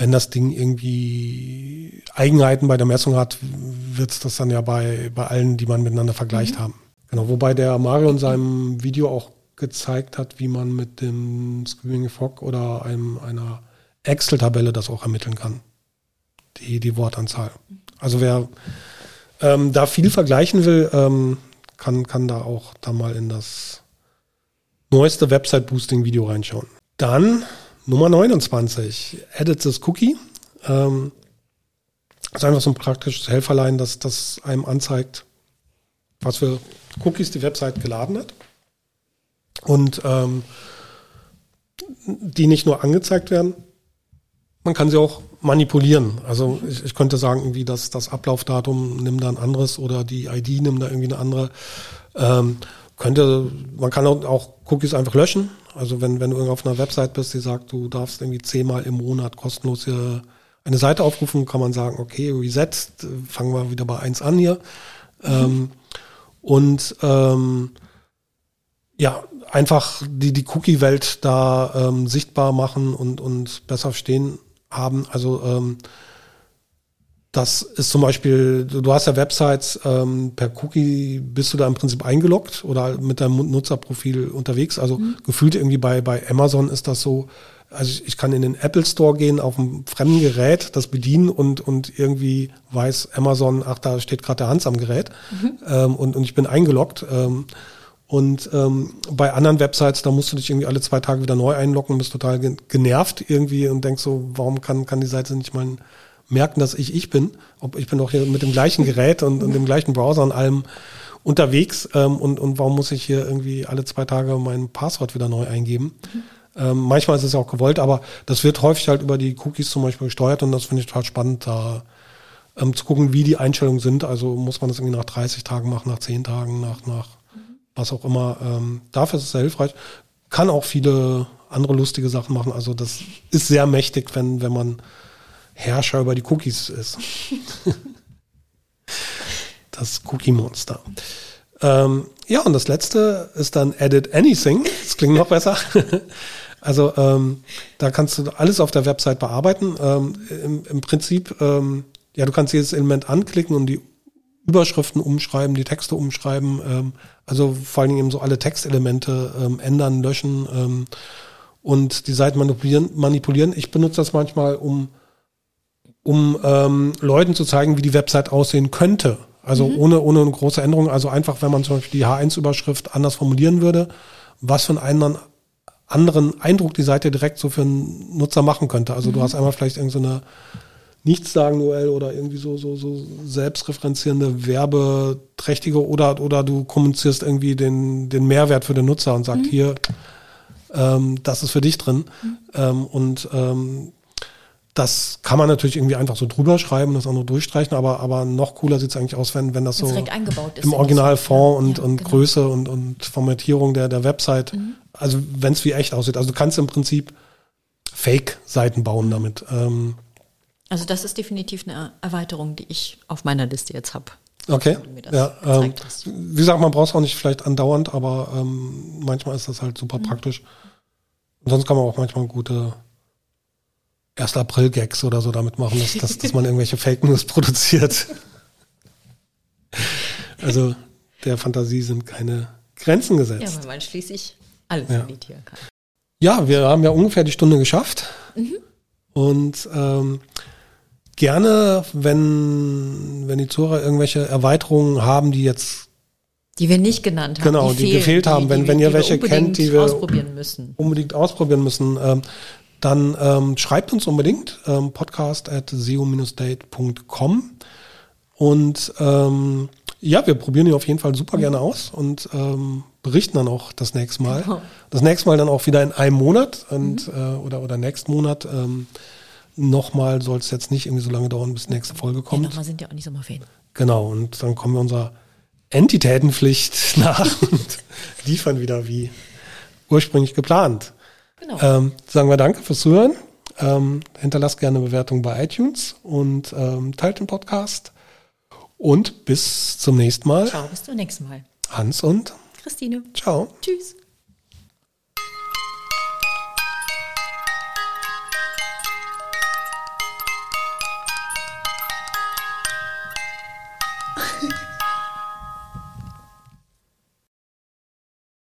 A: wenn das Ding irgendwie Eigenheiten bei der Messung hat, wird es das dann ja bei, bei allen, die man miteinander vergleicht mhm. haben. Genau. Wobei der Mario in seinem Video auch gezeigt hat, wie man mit dem Screaming Fog oder einem, einer Excel-Tabelle das auch ermitteln kann. Die, die Wortanzahl. Also wer, ähm, da viel vergleichen will, ähm, kann, kann da auch da mal in das neueste Website-Boosting-Video reinschauen. Dann Nummer 29, Edit this Cookie. Ähm, ist einfach so ein praktisches Helferlein, das, das einem anzeigt, was für Cookies die Website geladen hat. Und ähm, die nicht nur angezeigt werden, man kann sie auch manipulieren. Also ich, ich könnte sagen, irgendwie das, das Ablaufdatum nimm da ein anderes oder die ID nimm da irgendwie eine andere. Ähm, könnte, man kann auch Cookies einfach löschen. Also wenn, wenn du auf einer Website bist, die sagt, du darfst irgendwie zehnmal im Monat kostenlos hier eine Seite aufrufen, kann man sagen, okay, Reset, fangen wir wieder bei eins an hier. Mhm. Ähm, und ähm, ja, einfach die, die Cookie-Welt da ähm, sichtbar machen und, und besser verstehen haben. Also ähm, das ist zum Beispiel, du hast ja Websites, ähm, per Cookie bist du da im Prinzip eingeloggt oder mit deinem Nutzerprofil unterwegs. Also mhm. gefühlt irgendwie bei, bei Amazon ist das so, also ich kann in den Apple Store gehen, auf einem fremden Gerät, das bedienen und, und irgendwie weiß Amazon, ach, da steht gerade der Hans am Gerät mhm. ähm, und, und ich bin eingeloggt. Ähm, und ähm, bei anderen Websites, da musst du dich irgendwie alle zwei Tage wieder neu einloggen, bist total genervt irgendwie und denkst so, warum kann, kann die Seite nicht mal merken, dass ich ich bin? Ob ich bin doch hier mit dem gleichen Gerät und, und dem gleichen Browser und allem unterwegs ähm, und, und warum muss ich hier irgendwie alle zwei Tage mein Passwort wieder neu eingeben? Mhm. Ähm, manchmal ist es auch gewollt, aber das wird häufig halt über die Cookies zum Beispiel gesteuert und das finde ich total spannend, da ähm, zu gucken, wie die Einstellungen sind. Also muss man das irgendwie nach 30 Tagen machen, nach 10 Tagen, nach, nach was auch immer. Ähm, dafür ist es sehr hilfreich. Kann auch viele andere lustige Sachen machen. Also das ist sehr mächtig, wenn, wenn man Herrscher über die Cookies ist. das Cookie-Monster. Ähm, ja, und das letzte ist dann Edit Anything. Das klingt noch besser. also ähm, da kannst du alles auf der Website bearbeiten. Ähm, im, im, Prinzip, ähm, ja, du kannst jedes Element anklicken und die Überschriften umschreiben, die Texte umschreiben, ähm, also vor allen Dingen eben so alle Textelemente ähm, ändern, löschen und die Seiten manipulieren, manipulieren. Ich benutze das manchmal, um, um ähm, Leuten zu zeigen, wie die Website aussehen könnte. Also mhm. ohne, ohne eine große Änderung. Also einfach, wenn man zum Beispiel die H1-Überschrift anders formulieren würde, was für einen anderen, Eindruck die Seite direkt so für einen Nutzer machen könnte. Also mhm. du hast einmal vielleicht irgendeine so nichts sagen UL oder irgendwie so, so, so selbstreferenzierende, werbeträchtige oder, oder du kommunizierst irgendwie den, den Mehrwert für den Nutzer und sagst, mhm. hier, ähm, das ist für dich drin. Mhm. Ähm, und ähm, das kann man natürlich irgendwie einfach so drüber schreiben, das andere durchstreichen, aber, aber noch cooler sieht es eigentlich aus, wenn, wenn das so im Originalfond und, ja, und genau. Größe und, und Formatierung der, der Website, mhm. also wenn es wie echt aussieht. Also du kannst im Prinzip Fake-Seiten bauen damit. Ähm,
B: also das ist definitiv eine Erweiterung, die ich auf meiner Liste jetzt habe.
A: Okay. Ja, ähm, wie gesagt, man braucht es auch nicht vielleicht andauernd, aber ähm, manchmal ist das halt super mhm. praktisch. Und sonst kann man auch manchmal gute 1. April-Gags oder so damit machen, dass, dass, dass man irgendwelche Fake News produziert. also der Fantasie sind keine Grenzen gesetzt.
B: Ja, weil man schließlich alles ja. editieren kann.
A: Ja, wir haben ja ungefähr die Stunde geschafft. Mhm. Und ähm, gerne, wenn, wenn die Zuhörer irgendwelche Erweiterungen haben, die jetzt
B: die wir nicht genannt haben.
A: Genau, die, die gefehlt haben. Die, wenn, die, wenn ihr welche kennt, die wir
B: ausprobieren müssen.
A: unbedingt ausprobieren müssen, ähm, dann ähm, schreibt uns unbedingt ähm, podcast at seo-date.com und ähm, ja, wir probieren die auf jeden Fall super gerne aus und ähm, berichten dann auch das nächste Mal. Genau. Das nächste Mal dann auch wieder in einem Monat und, mhm. äh, oder, oder nächsten Monat. Ähm, Nochmal soll es jetzt nicht irgendwie so lange dauern, bis die nächste Folge kommt. Ja,
B: nochmal sind ja auch nicht Sommerferien.
A: Genau, und dann kommen wir unserer Entitätenpflicht nach und liefern wieder wie ursprünglich geplant. Genau. Ähm, sagen wir danke fürs Zuhören. Ähm, hinterlasst gerne eine Bewertung bei iTunes und ähm, teilt den Podcast. Und bis zum nächsten Mal.
B: Ciao, bis zum nächsten Mal.
A: Hans und
B: Christine.
A: Ciao.
B: Tschüss.